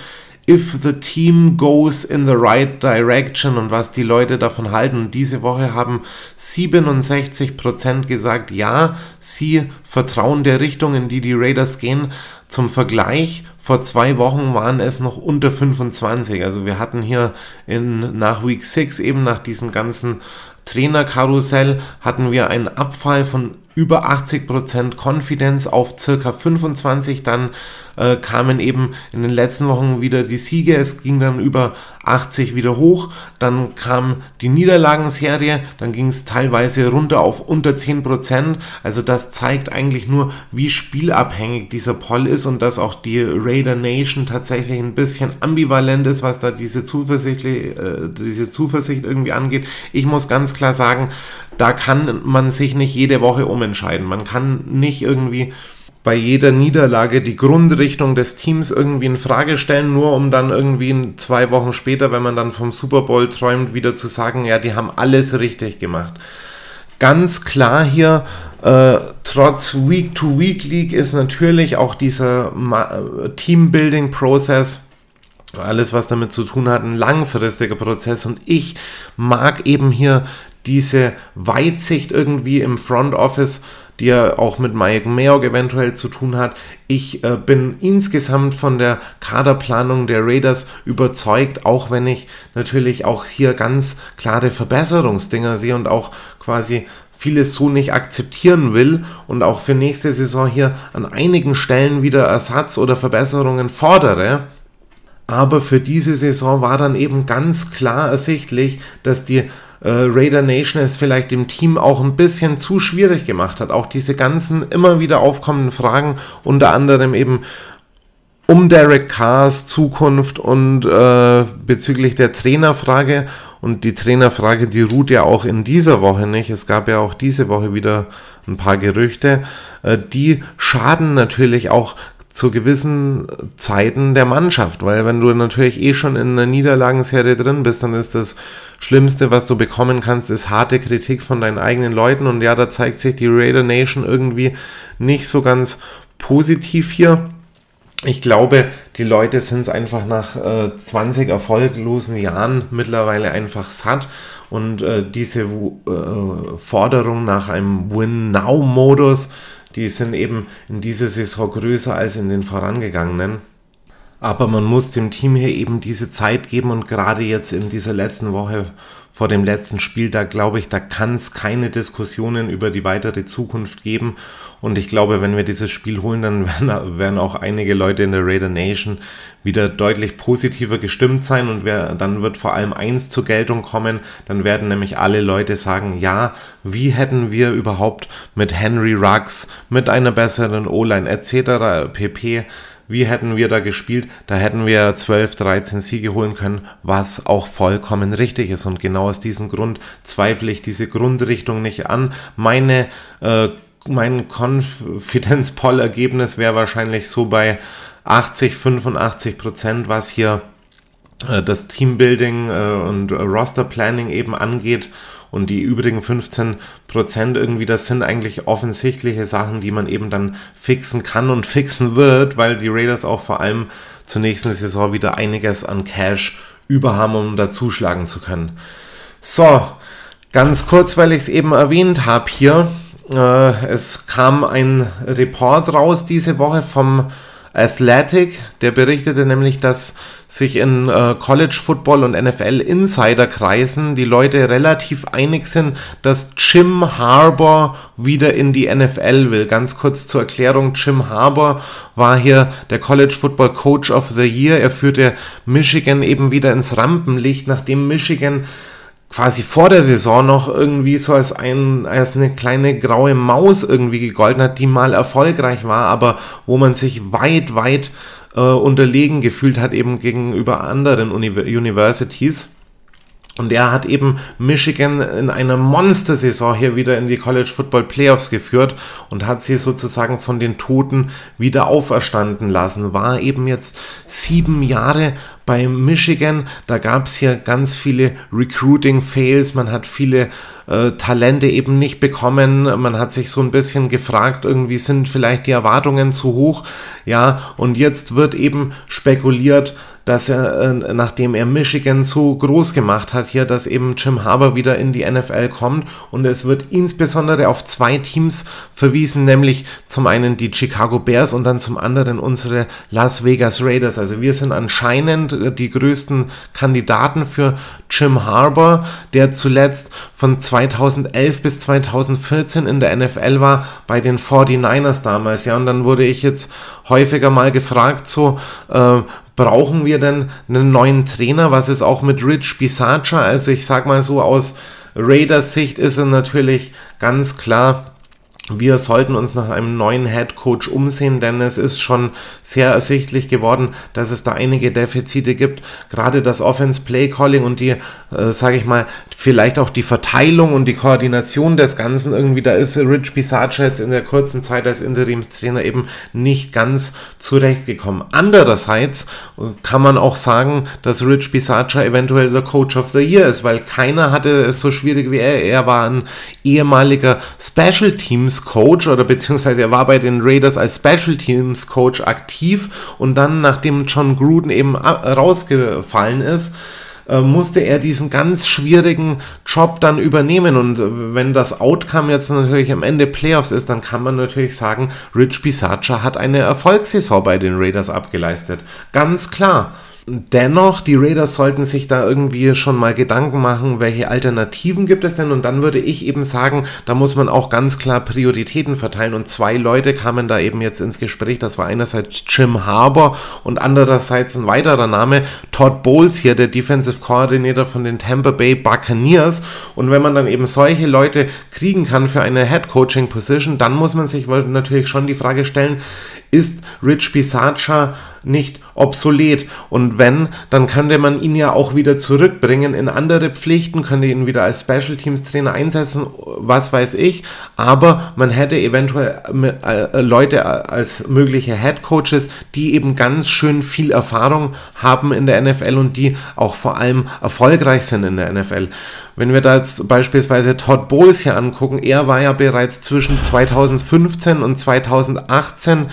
if the team goes in the right direction und was die Leute davon halten. Und diese Woche haben 67% gesagt, ja, sie vertrauen der Richtung, in die die Raiders gehen. Zum Vergleich, vor zwei Wochen waren es noch unter 25. Also wir hatten hier in, nach Week 6 eben nach diesem ganzen Trainerkarussell hatten wir einen Abfall von über 80% Confidence auf circa 25, dann äh, kamen eben in den letzten Wochen wieder die Siege, es ging dann über 80 wieder hoch, dann kam die Niederlagenserie, dann ging es teilweise runter auf unter 10%, also das zeigt eigentlich nur, wie spielabhängig dieser Poll ist und dass auch die Raider Nation tatsächlich ein bisschen ambivalent ist, was da diese Zuversicht, äh, diese Zuversicht irgendwie angeht. Ich muss ganz klar sagen, da kann man sich nicht jede Woche umentscheiden. Man kann nicht irgendwie bei jeder Niederlage die Grundrichtung des Teams irgendwie in Frage stellen, nur um dann irgendwie zwei Wochen später, wenn man dann vom Super Bowl träumt, wieder zu sagen, ja, die haben alles richtig gemacht. Ganz klar hier, äh, trotz Week-to-Week-League ist natürlich auch dieser Teambuilding-Prozess alles, was damit zu tun hat, ein langfristiger Prozess. Und ich mag eben hier diese Weitsicht irgendwie im Front Office, die ja auch mit Mike Mayock eventuell zu tun hat. Ich äh, bin insgesamt von der Kaderplanung der Raiders überzeugt, auch wenn ich natürlich auch hier ganz klare Verbesserungsdinger sehe und auch quasi vieles so nicht akzeptieren will und auch für nächste Saison hier an einigen Stellen wieder Ersatz oder Verbesserungen fordere. Aber für diese Saison war dann eben ganz klar ersichtlich, dass die äh, Raider Nation es vielleicht dem Team auch ein bisschen zu schwierig gemacht hat. Auch diese ganzen immer wieder aufkommenden Fragen, unter anderem eben um Derek Carrs Zukunft und äh, bezüglich der Trainerfrage. Und die Trainerfrage, die ruht ja auch in dieser Woche nicht. Es gab ja auch diese Woche wieder ein paar Gerüchte. Äh, die schaden natürlich auch zu gewissen Zeiten der Mannschaft, weil wenn du natürlich eh schon in einer Niederlagenserie drin bist, dann ist das Schlimmste, was du bekommen kannst, ist harte Kritik von deinen eigenen Leuten und ja, da zeigt sich die Raider Nation irgendwie nicht so ganz positiv hier. Ich glaube, die Leute sind es einfach nach äh, 20 erfolglosen Jahren mittlerweile einfach satt und äh, diese äh, Forderung nach einem Win-Now-Modus, die sind eben in dieser Saison größer als in den vorangegangenen. Aber man muss dem Team hier eben diese Zeit geben und gerade jetzt in dieser letzten Woche vor dem letzten Spiel, da glaube ich, da kann es keine Diskussionen über die weitere Zukunft geben. Und ich glaube, wenn wir dieses Spiel holen, dann (laughs) werden, werden auch einige Leute in der Raider Nation wieder deutlich positiver gestimmt sein und wer, dann wird vor allem eins zur Geltung kommen, dann werden nämlich alle Leute sagen, ja, wie hätten wir überhaupt mit Henry Ruggs, mit einer besseren O-Line etc. pp wie hätten wir da gespielt? Da hätten wir 12, 13 Siege holen können, was auch vollkommen richtig ist. Und genau aus diesem Grund zweifle ich diese Grundrichtung nicht an. Meine, äh, mein Confidence Poll Ergebnis wäre wahrscheinlich so bei 80, 85 Prozent, was hier äh, das Teambuilding äh, und Roster Planning eben angeht. Und die übrigen 15 Prozent irgendwie, das sind eigentlich offensichtliche Sachen, die man eben dann fixen kann und fixen wird, weil die Raiders auch vor allem zur nächsten Saison wieder einiges an Cash über haben, um da zuschlagen zu können. So, ganz kurz, weil ich es eben erwähnt habe hier. Äh, es kam ein Report raus diese Woche vom Athletic, der berichtete nämlich, dass sich in äh, College Football und NFL Insider Kreisen die Leute relativ einig sind, dass Jim Harbour wieder in die NFL will. Ganz kurz zur Erklärung, Jim Harbour war hier der College Football Coach of the Year. Er führte Michigan eben wieder ins Rampenlicht, nachdem Michigan quasi vor der Saison noch irgendwie so als, ein, als eine kleine graue Maus irgendwie gegolten hat, die mal erfolgreich war, aber wo man sich weit, weit äh, unterlegen gefühlt hat eben gegenüber anderen Uni Universities. Und er hat eben Michigan in einer Monstersaison hier wieder in die College Football Playoffs geführt und hat sie sozusagen von den Toten wieder auferstanden lassen. War eben jetzt sieben Jahre bei Michigan. Da gab es hier ganz viele Recruiting-Fails. Man hat viele äh, Talente eben nicht bekommen. Man hat sich so ein bisschen gefragt, irgendwie sind vielleicht die Erwartungen zu hoch. Ja, und jetzt wird eben spekuliert, dass er, äh, nachdem er Michigan so groß gemacht hat hier, dass eben Jim Harbour wieder in die NFL kommt und es wird insbesondere auf zwei Teams verwiesen, nämlich zum einen die Chicago Bears und dann zum anderen unsere Las Vegas Raiders. Also wir sind anscheinend äh, die größten Kandidaten für Jim Harbour, der zuletzt von 2011 bis 2014 in der NFL war, bei den 49ers damals. Ja, und dann wurde ich jetzt häufiger mal gefragt, so, äh, brauchen wir denn einen neuen Trainer? Was ist auch mit Rich Bisaccia? Also ich sag mal so aus Raiders Sicht ist er natürlich ganz klar wir sollten uns nach einem neuen Head Coach umsehen, denn es ist schon sehr ersichtlich geworden, dass es da einige Defizite gibt. Gerade das Offense Play Calling und die, äh, sage ich mal, vielleicht auch die Verteilung und die Koordination des Ganzen irgendwie, da ist Rich Bisaccia jetzt in der kurzen Zeit als Interimstrainer eben nicht ganz zurechtgekommen. Andererseits äh, kann man auch sagen, dass Rich Bisaccia eventuell der Coach of the Year ist, weil keiner hatte es so schwierig wie er. Er war ein ehemaliger Special Teams Teams Coach oder beziehungsweise er war bei den Raiders als Special Teams Coach aktiv und dann, nachdem John Gruden eben rausgefallen ist, äh, musste er diesen ganz schwierigen Job dann übernehmen. Und wenn das Outcome jetzt natürlich am Ende Playoffs ist, dann kann man natürlich sagen, Rich Bisaccia hat eine Erfolgssaison bei den Raiders abgeleistet. Ganz klar. Dennoch, die Raiders sollten sich da irgendwie schon mal Gedanken machen, welche Alternativen gibt es denn? Und dann würde ich eben sagen, da muss man auch ganz klar Prioritäten verteilen. Und zwei Leute kamen da eben jetzt ins Gespräch. Das war einerseits Jim Harbour und andererseits ein weiterer Name, Todd Bowles hier, der Defensive Coordinator von den Tampa Bay Buccaneers. Und wenn man dann eben solche Leute kriegen kann für eine Head Coaching Position, dann muss man sich natürlich schon die Frage stellen, ist Rich Bisaccia nicht obsolet. Und wenn, dann könnte man ihn ja auch wieder zurückbringen in andere Pflichten, könnte ihn wieder als Special Teams Trainer einsetzen, was weiß ich. Aber man hätte eventuell äh, Leute als mögliche Head Coaches, die eben ganz schön viel Erfahrung haben in der NFL und die auch vor allem erfolgreich sind in der NFL. Wenn wir da jetzt beispielsweise Todd Bowles hier angucken, er war ja bereits zwischen 2015 und 2018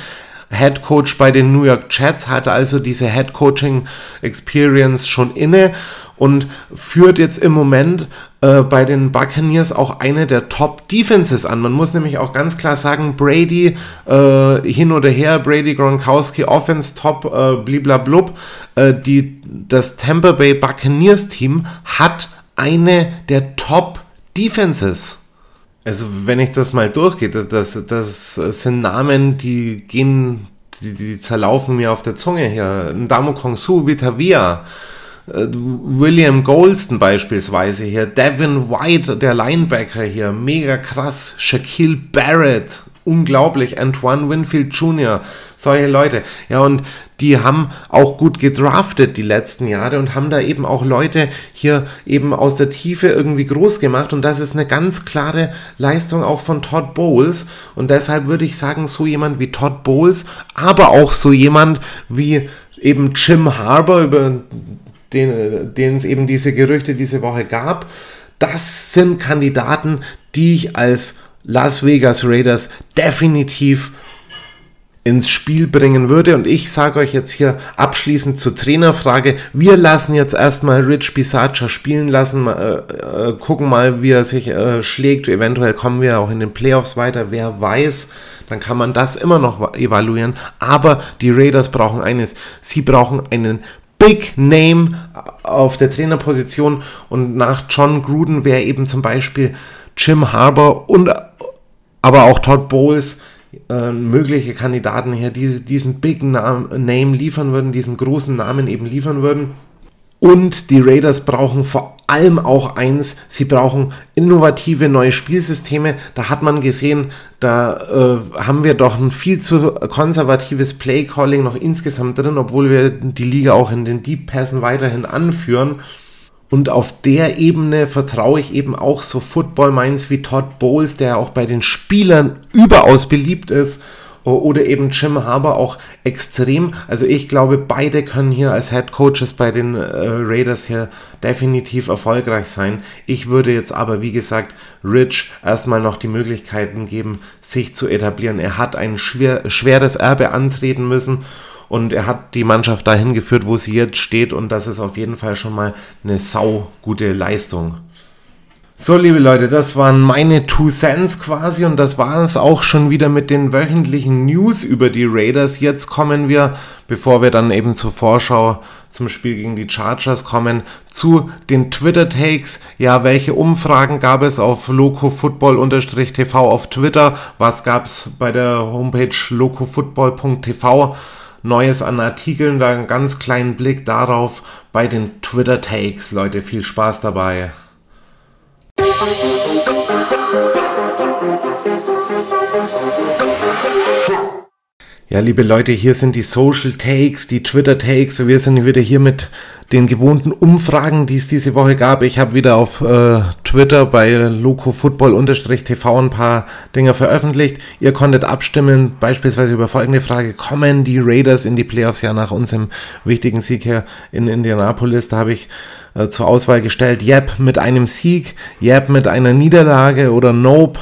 Head Coach bei den New York Jets, hatte also diese Head Coaching Experience schon inne und führt jetzt im Moment äh, bei den Buccaneers auch eine der Top Defenses an. Man muss nämlich auch ganz klar sagen, Brady äh, hin oder her, Brady Gronkowski Offense Top, äh, bliblablub, äh, die, das Tampa Bay Buccaneers Team hat eine der Top Defenses. Also wenn ich das mal durchgehe, das, das, sind Namen, die gehen, die, die zerlaufen mir auf der Zunge hier. Ndamo Kongsu, Vitavia, äh, William Golston beispielsweise hier, Devin White, der Linebacker hier, mega krass, Shaquille Barrett, unglaublich. Antoine Winfield Jr., solche Leute. Ja, und die haben auch gut gedraftet die letzten Jahre und haben da eben auch Leute hier eben aus der Tiefe irgendwie groß gemacht. Und das ist eine ganz klare Leistung auch von Todd Bowles. Und deshalb würde ich sagen, so jemand wie Todd Bowles, aber auch so jemand wie eben Jim Harbour, über den, den es eben diese Gerüchte diese Woche gab. Das sind Kandidaten, die ich als Las Vegas Raiders definitiv ins Spiel bringen würde. Und ich sage euch jetzt hier abschließend zur Trainerfrage. Wir lassen jetzt erstmal Rich Bisaccia spielen lassen, äh, äh, gucken mal, wie er sich äh, schlägt. Eventuell kommen wir auch in den Playoffs weiter, wer weiß. Dann kann man das immer noch evaluieren. Aber die Raiders brauchen eines. Sie brauchen einen Big Name auf der Trainerposition. Und nach John Gruden wäre eben zum Beispiel Jim Harbour und aber auch Todd Bowles äh, mögliche Kandidaten hier, die diesen Big Name liefern würden, diesen großen Namen eben liefern würden. Und die Raiders brauchen vor allem auch eins, sie brauchen innovative neue Spielsysteme. Da hat man gesehen, da äh, haben wir doch ein viel zu konservatives Play-Calling noch insgesamt drin, obwohl wir die Liga auch in den Deep Passen weiterhin anführen. Und auf der Ebene vertraue ich eben auch so Football Minds wie Todd Bowles, der auch bei den Spielern überaus beliebt ist. Oder eben Jim Harbour auch extrem. Also ich glaube, beide können hier als Head Coaches bei den äh, Raiders hier definitiv erfolgreich sein. Ich würde jetzt aber, wie gesagt, Rich erstmal noch die Möglichkeiten geben, sich zu etablieren. Er hat ein schwer, schweres Erbe antreten müssen und er hat die Mannschaft dahin geführt, wo sie jetzt steht und das ist auf jeden Fall schon mal eine sau gute Leistung. So, liebe Leute, das waren meine Two Cents quasi und das war es auch schon wieder mit den wöchentlichen News über die Raiders. Jetzt kommen wir, bevor wir dann eben zur Vorschau zum Spiel gegen die Chargers kommen, zu den Twitter-Takes. Ja, welche Umfragen gab es auf locofootball-tv auf Twitter? Was gab es bei der Homepage locofootball.tv? Neues an Artikeln, da einen ganz kleinen Blick darauf bei den Twitter Takes. Leute, viel Spaß dabei. Ja, liebe Leute, hier sind die Social Takes, die Twitter Takes. Wir sind wieder hier mit den gewohnten Umfragen, die es diese Woche gab. Ich habe wieder auf äh, Twitter bei locofootball-tv ein paar Dinge veröffentlicht. Ihr konntet abstimmen, beispielsweise über folgende Frage. Kommen die Raiders in die Playoffs ja nach unserem wichtigen Sieg hier in Indianapolis? Da habe ich äh, zur Auswahl gestellt, Yep mit einem Sieg, Yep mit einer Niederlage oder Nope.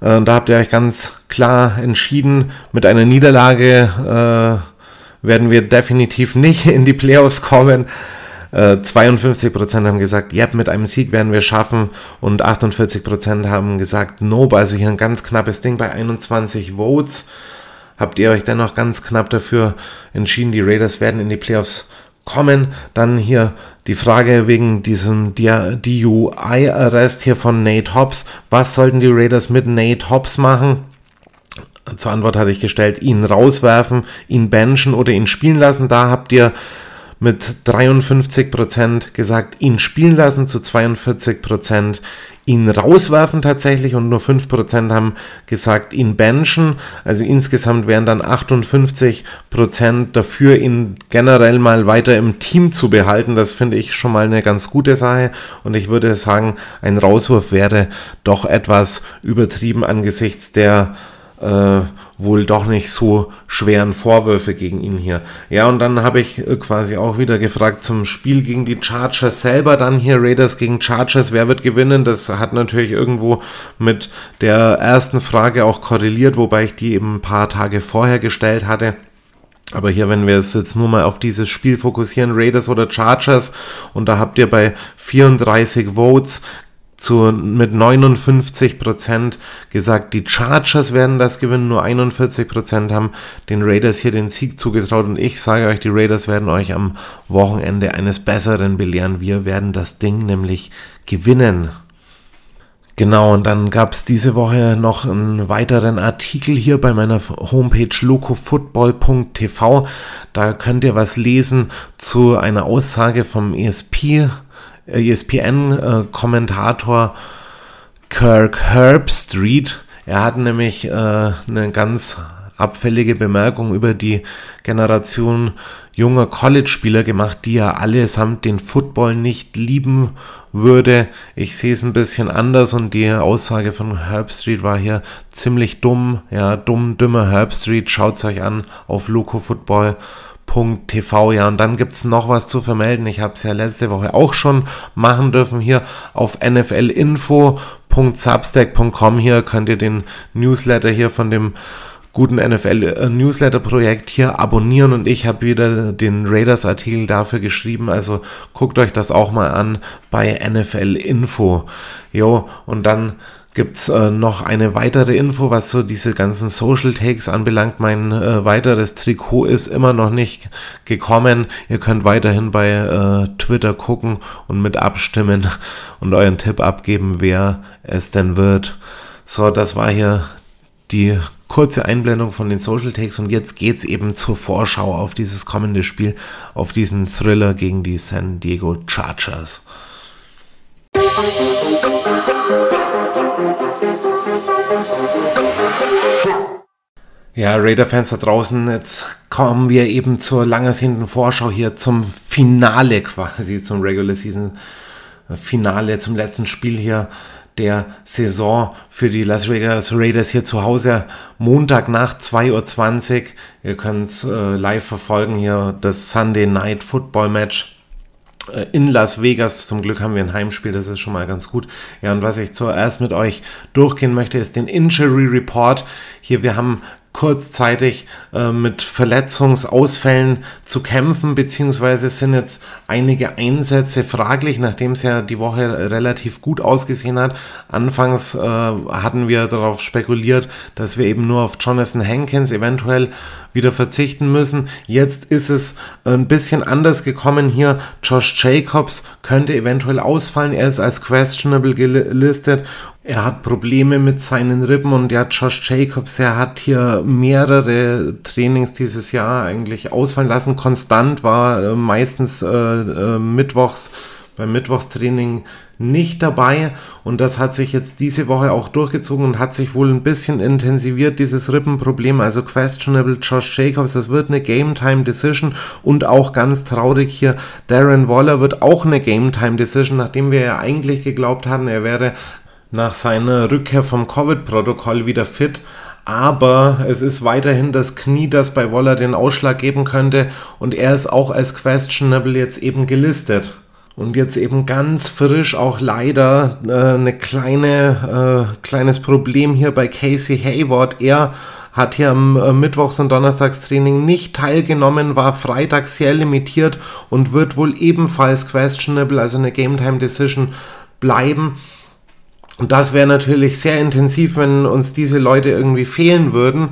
Äh, da habt ihr euch ganz klar entschieden, mit einer Niederlage äh, werden wir definitiv nicht in die Playoffs kommen. 52% äh, haben gesagt, ja, mit einem Sieg werden wir schaffen und 48% haben gesagt, nope, also hier ein ganz knappes Ding bei 21 Votes. Habt ihr euch dennoch ganz knapp dafür entschieden, die Raiders werden in die Playoffs kommen. Dann hier die Frage wegen diesem DUI-Arrest hier von Nate Hobbs. Was sollten die Raiders mit Nate Hobbs machen? Zur Antwort hatte ich gestellt, ihn rauswerfen, ihn benchen oder ihn spielen lassen. Da habt ihr mit 53% gesagt, ihn spielen lassen, zu 42% ihn rauswerfen tatsächlich und nur 5% haben gesagt, ihn benchen. Also insgesamt wären dann 58% dafür, ihn generell mal weiter im Team zu behalten. Das finde ich schon mal eine ganz gute Sache und ich würde sagen, ein Rauswurf wäre doch etwas übertrieben angesichts der äh, wohl doch nicht so schweren Vorwürfe gegen ihn hier. Ja, und dann habe ich äh, quasi auch wieder gefragt zum Spiel gegen die Chargers selber, dann hier Raiders gegen Chargers, wer wird gewinnen? Das hat natürlich irgendwo mit der ersten Frage auch korreliert, wobei ich die eben ein paar Tage vorher gestellt hatte. Aber hier, wenn wir es jetzt nur mal auf dieses Spiel fokussieren, Raiders oder Chargers, und da habt ihr bei 34 Votes zu, mit 59 Prozent gesagt, die Chargers werden das gewinnen, nur 41 Prozent haben den Raiders hier den Sieg zugetraut und ich sage euch, die Raiders werden euch am Wochenende eines Besseren belehren. Wir werden das Ding nämlich gewinnen. Genau, und dann gab es diese Woche noch einen weiteren Artikel hier bei meiner Homepage locofootball.tv. Da könnt ihr was lesen zu einer Aussage vom ESP ESPN-Kommentator äh, Kirk Herbstreit. Er hat nämlich äh, eine ganz abfällige Bemerkung über die Generation junger College-Spieler gemacht, die ja allesamt den Football nicht lieben würde. Ich sehe es ein bisschen anders und die Aussage von Herbstreet war hier ziemlich dumm. Ja, dumm, dümmer Herbstreet. Schaut es euch an auf locofootball.tv. Ja, und dann gibt es noch was zu vermelden. Ich habe es ja letzte Woche auch schon machen dürfen hier auf nflinfo.substack.com. Hier könnt ihr den Newsletter hier von dem guten NFL-Newsletter-Projekt hier abonnieren und ich habe wieder den Raiders-Artikel dafür geschrieben, also guckt euch das auch mal an bei NFL Info. Jo, und dann gibt's äh, noch eine weitere Info, was so diese ganzen Social Takes anbelangt. Mein äh, weiteres Trikot ist immer noch nicht gekommen. Ihr könnt weiterhin bei äh, Twitter gucken und mit abstimmen (laughs) und euren Tipp abgeben, wer es denn wird. So, das war hier die kurze Einblendung von den Social Takes und jetzt geht's eben zur Vorschau auf dieses kommende Spiel, auf diesen Thriller gegen die San Diego Chargers. Ja, Raider-Fans da draußen, jetzt kommen wir eben zur langersehnten Vorschau hier zum Finale quasi, (laughs) zum Regular Season Finale, zum letzten Spiel hier der Saison für die Las Vegas Raiders hier zu Hause. Montag nach 2.20 Uhr. Ihr könnt es äh, live verfolgen hier, das Sunday Night Football Match äh, in Las Vegas. Zum Glück haben wir ein Heimspiel, das ist schon mal ganz gut. Ja, und was ich zuerst mit euch durchgehen möchte, ist den Injury Report. Hier, wir haben kurzzeitig äh, mit Verletzungsausfällen zu kämpfen, beziehungsweise sind jetzt einige Einsätze fraglich, nachdem es ja die Woche relativ gut ausgesehen hat. Anfangs äh, hatten wir darauf spekuliert, dass wir eben nur auf Jonathan Hankins eventuell wieder verzichten müssen. Jetzt ist es ein bisschen anders gekommen hier. Josh Jacobs könnte eventuell ausfallen. Er ist als questionable gelistet er hat Probleme mit seinen Rippen und ja, Josh Jacobs, er hat hier mehrere Trainings dieses Jahr eigentlich ausfallen lassen. Konstant war äh, meistens äh, äh, mittwochs beim Mittwochstraining nicht dabei. Und das hat sich jetzt diese Woche auch durchgezogen und hat sich wohl ein bisschen intensiviert, dieses Rippenproblem, also questionable Josh Jacobs, das wird eine Game Time Decision. Und auch ganz traurig hier, Darren Waller wird auch eine Game Time Decision, nachdem wir ja eigentlich geglaubt hatten, er wäre nach seiner Rückkehr vom Covid-Protokoll wieder fit. Aber es ist weiterhin das Knie, das bei Waller den Ausschlag geben könnte. Und er ist auch als questionable jetzt eben gelistet. Und jetzt eben ganz frisch auch leider äh, eine kleine, äh, kleines Problem hier bei Casey Hayward. Er hat hier am äh, Mittwochs- und Donnerstagstraining nicht teilgenommen, war Freitag sehr limitiert und wird wohl ebenfalls questionable, also eine Game Time Decision bleiben. Und das wäre natürlich sehr intensiv, wenn uns diese Leute irgendwie fehlen würden.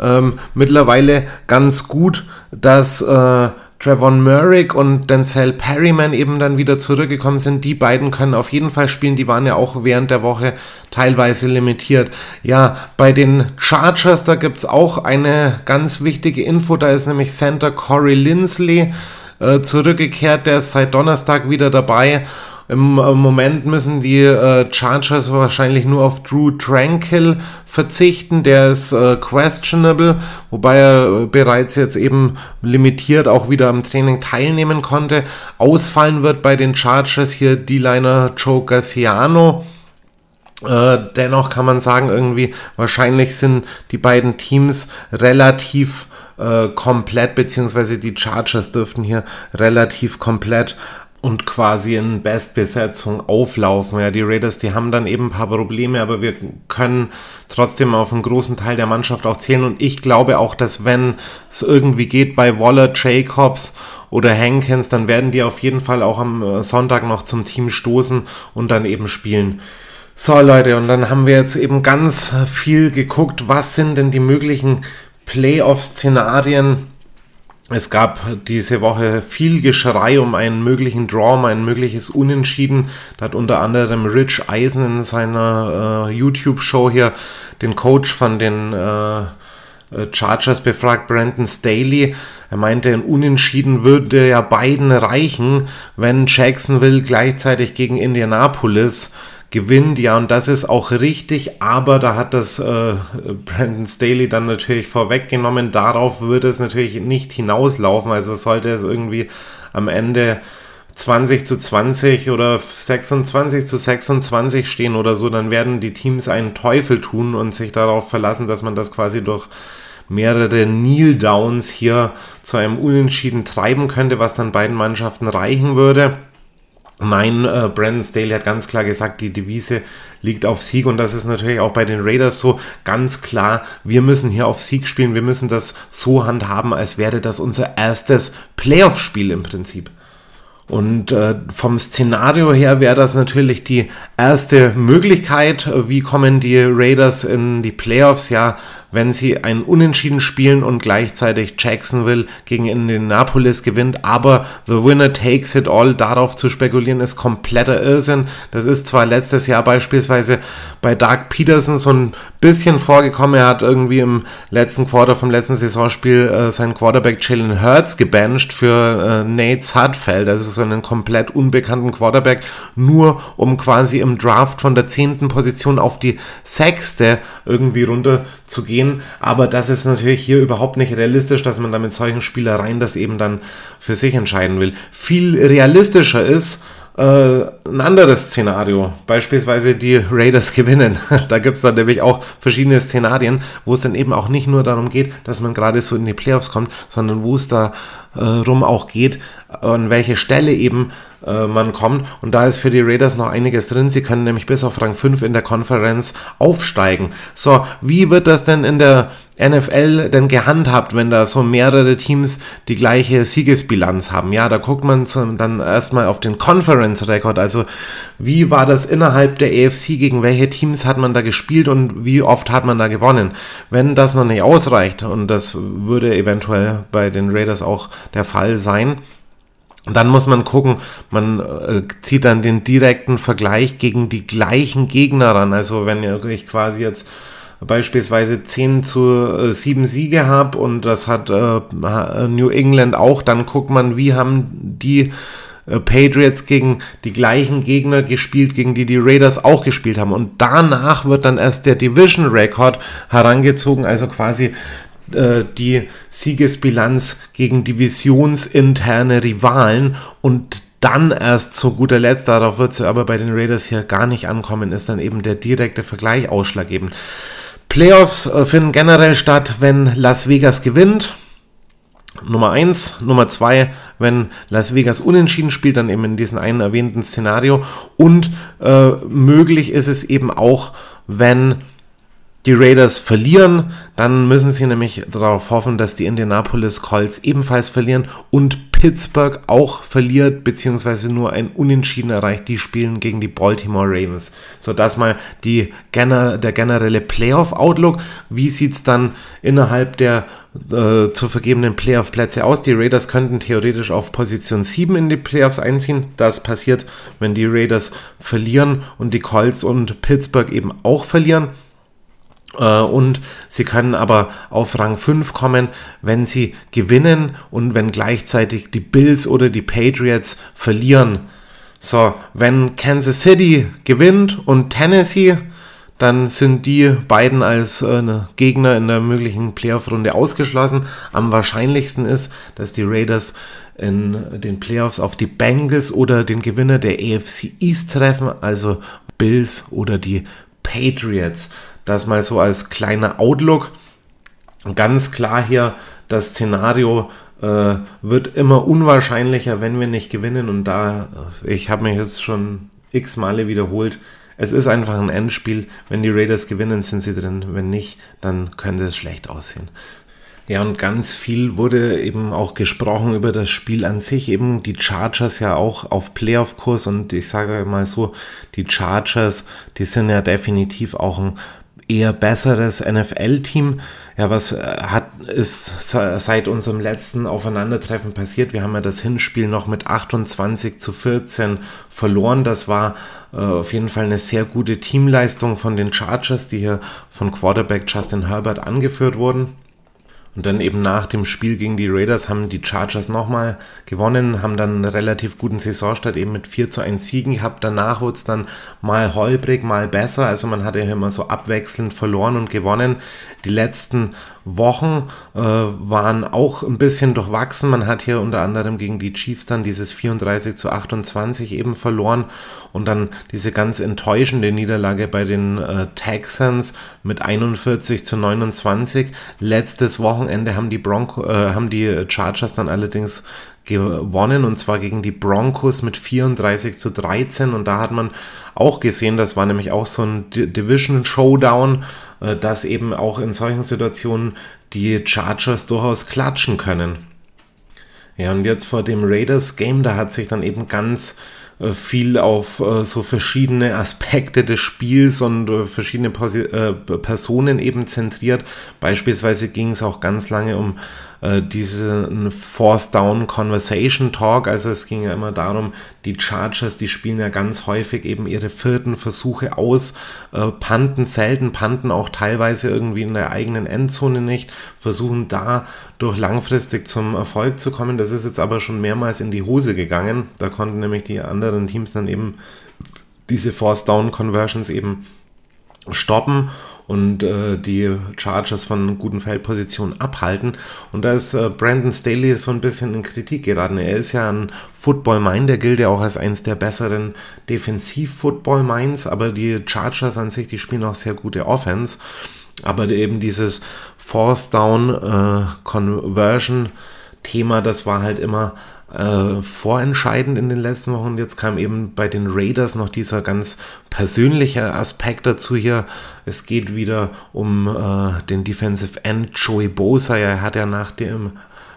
Ähm, mittlerweile ganz gut, dass äh, Trevon Merrick und Denzel Perryman eben dann wieder zurückgekommen sind. Die beiden können auf jeden Fall spielen. Die waren ja auch während der Woche teilweise limitiert. Ja, bei den Chargers, da gibt es auch eine ganz wichtige Info. Da ist nämlich Center Corey Lindsley äh, zurückgekehrt. Der ist seit Donnerstag wieder dabei. Im äh, Moment müssen die äh, Chargers wahrscheinlich nur auf Drew Tranquil verzichten. Der ist äh, questionable, wobei er äh, bereits jetzt eben limitiert auch wieder am Training teilnehmen konnte. Ausfallen wird bei den Chargers hier D-Liner Joe Garciano. Äh, dennoch kann man sagen, irgendwie wahrscheinlich sind die beiden Teams relativ äh, komplett, beziehungsweise die Chargers dürften hier relativ komplett und quasi in Bestbesetzung auflaufen. Ja, die Raiders, die haben dann eben ein paar Probleme, aber wir können trotzdem auf einen großen Teil der Mannschaft auch zählen. Und ich glaube auch, dass wenn es irgendwie geht bei Waller, Jacobs oder Hankins, dann werden die auf jeden Fall auch am äh, Sonntag noch zum Team stoßen und dann eben spielen. So Leute, und dann haben wir jetzt eben ganz viel geguckt, was sind denn die möglichen Playoff-Szenarien es gab diese Woche viel Geschrei um einen möglichen Draw, ein mögliches Unentschieden. Da hat unter anderem Rich Eisen in seiner äh, YouTube-Show hier den Coach von den äh, äh, Chargers befragt, Brandon Staley. Er meinte, ein Unentschieden würde ja beiden reichen, wenn Jacksonville gleichzeitig gegen Indianapolis gewinnt. Ja, und das ist auch richtig, aber da hat das äh, Brandon Staley dann natürlich vorweggenommen. Darauf würde es natürlich nicht hinauslaufen. Also sollte es irgendwie am Ende 20 zu 20 oder 26 zu 26 stehen oder so, dann werden die Teams einen Teufel tun und sich darauf verlassen, dass man das quasi durch mehrere Kneel-Downs hier zu einem Unentschieden treiben könnte, was dann beiden Mannschaften reichen würde. Nein, äh, Brandon Staley hat ganz klar gesagt, die Devise liegt auf Sieg und das ist natürlich auch bei den Raiders so ganz klar. Wir müssen hier auf Sieg spielen, wir müssen das so handhaben, als wäre das unser erstes Playoff-Spiel im Prinzip. Und äh, vom Szenario her wäre das natürlich die erste Möglichkeit. Wie kommen die Raiders in die Playoffs? Ja, wenn sie ein Unentschieden spielen und gleichzeitig Jacksonville gegen Indianapolis gewinnt. Aber the winner takes it all, darauf zu spekulieren, ist kompletter Irrsinn. Das ist zwar letztes Jahr beispielsweise bei Doug Peterson so ein bisschen vorgekommen. Er hat irgendwie im letzten Quarter vom letzten Saisonspiel äh, seinen Quarterback Jalen Hurts gebancht für äh, Nate Sudfeld. Ist so einen komplett unbekannten Quarterback, nur um quasi im Draft von der zehnten Position auf die sechste irgendwie runter zu gehen. Aber das ist natürlich hier überhaupt nicht realistisch, dass man da mit solchen Spielereien das eben dann für sich entscheiden will. Viel realistischer ist, ein anderes Szenario. Beispielsweise die Raiders (laughs) gewinnen. da gibt es dann nämlich auch verschiedene Szenarien, wo es dann eben auch nicht nur darum geht, dass man gerade so in die Playoffs kommt, sondern wo es darum äh, auch geht, an welche Stelle eben äh, man kommt. Und da ist für die Raiders noch einiges drin. Sie können nämlich bis auf Rang 5 in der Konferenz aufsteigen. So, wie wird das denn in der NFL denn gehandhabt, wenn da so mehrere Teams die gleiche Siegesbilanz haben? Ja, da guckt man dann erstmal auf den Conference-Rekord. Also, wie war das innerhalb der AFC? Gegen welche Teams hat man da gespielt und wie oft hat man da gewonnen? Wenn das noch nicht ausreicht, und das würde eventuell bei den Raiders auch der Fall sein, dann muss man gucken, man äh, zieht dann den direkten Vergleich gegen die gleichen Gegner ran. Also wenn ich quasi jetzt beispielsweise 10 zu 7 äh, Siege habe und das hat äh, New England auch, dann guckt man, wie haben die äh, Patriots gegen die gleichen Gegner gespielt, gegen die die Raiders auch gespielt haben. Und danach wird dann erst der Division Record herangezogen, also quasi die Siegesbilanz gegen divisionsinterne Rivalen und dann erst zu guter Letzt, darauf wird es aber bei den Raiders hier gar nicht ankommen, ist dann eben der direkte Vergleich ausschlaggebend. Playoffs äh, finden generell statt, wenn Las Vegas gewinnt. Nummer 1. Nummer 2, wenn Las Vegas unentschieden spielt, dann eben in diesem einen erwähnten Szenario. Und äh, möglich ist es eben auch, wenn die Raiders verlieren, dann müssen sie nämlich darauf hoffen, dass die Indianapolis Colts ebenfalls verlieren und Pittsburgh auch verliert, beziehungsweise nur ein Unentschieden erreicht. Die spielen gegen die Baltimore Ravens. So, das mal die, der generelle Playoff-Outlook. Wie sieht es dann innerhalb der äh, zu vergebenen Playoff-Plätze aus? Die Raiders könnten theoretisch auf Position 7 in die Playoffs einziehen. Das passiert, wenn die Raiders verlieren und die Colts und Pittsburgh eben auch verlieren. Äh, und sie können aber auf Rang 5 kommen, wenn sie gewinnen und wenn gleichzeitig die Bills oder die Patriots verlieren. So, wenn Kansas City gewinnt und Tennessee, dann sind die beiden als äh, Gegner in der möglichen Playoff-Runde ausgeschlossen. Am wahrscheinlichsten ist, dass die Raiders in den Playoffs auf die Bengals oder den Gewinner der AFC East treffen, also Bills oder die Patriots. Das mal so als kleiner Outlook. Ganz klar hier, das Szenario äh, wird immer unwahrscheinlicher, wenn wir nicht gewinnen. Und da, äh, ich habe mich jetzt schon x Male wiederholt, es ist einfach ein Endspiel. Wenn die Raiders gewinnen, sind sie drin. Wenn nicht, dann könnte es schlecht aussehen. Ja, und ganz viel wurde eben auch gesprochen über das Spiel an sich. Eben die Chargers ja auch auf Playoff-Kurs und ich sage mal so, die Chargers, die sind ja definitiv auch ein eher besseres NFL-Team. Ja, was äh, hat, ist seit unserem letzten Aufeinandertreffen passiert? Wir haben ja das Hinspiel noch mit 28 zu 14 verloren. Das war äh, auf jeden Fall eine sehr gute Teamleistung von den Chargers, die hier von Quarterback Justin Herbert angeführt wurden. Und dann eben nach dem Spiel gegen die Raiders haben die Chargers nochmal gewonnen, haben dann einen relativ guten Saisonstart eben mit 4 zu 1 Siegen gehabt. Danach wurde es dann mal holprig, mal besser. Also man hatte ja immer so abwechselnd verloren und gewonnen. Die letzten Wochen äh, waren auch ein bisschen durchwachsen. Man hat hier unter anderem gegen die Chiefs dann dieses 34 zu 28 eben verloren und dann diese ganz enttäuschende Niederlage bei den äh, Texans mit 41 zu 29. Letztes Wochenende haben die Bronco, äh, haben die Chargers dann allerdings gewonnen und zwar gegen die Broncos mit 34 zu 13 und da hat man auch gesehen, das war nämlich auch so ein Division Showdown, dass eben auch in solchen Situationen die Chargers durchaus klatschen können. Ja, und jetzt vor dem Raiders Game, da hat sich dann eben ganz äh, viel auf äh, so verschiedene Aspekte des Spiels und äh, verschiedene äh, Personen eben zentriert. Beispielsweise ging es auch ganz lange um äh, diesen Fourth Down Conversation Talk. Also es ging ja immer darum, die Chargers, die spielen ja ganz häufig eben ihre vierten Versuche aus, äh, panten selten, panten auch teilweise irgendwie in der eigenen Endzone nicht, versuchen da durch langfristig zum Erfolg zu kommen. Das ist jetzt aber schon mehrmals in die Hose gegangen. Da konnten nämlich die anderen Teams dann eben diese Fourth Down Conversions eben stoppen und äh, die Chargers von guten Feldpositionen abhalten. Und da ist äh, Brandon Staley so ein bisschen in Kritik geraten. Er ist ja ein Football-Mind, der gilt ja auch als eines der besseren Defensiv-Football-Minds, aber die Chargers an sich, die spielen auch sehr gute Offense. Aber eben dieses Fourth Down äh, Conversion Thema, das war halt immer äh, vorentscheidend in den letzten Wochen. Jetzt kam eben bei den Raiders noch dieser ganz persönliche Aspekt dazu hier. Es geht wieder um äh, den Defensive End Joey Bosa. Er hat ja nach dem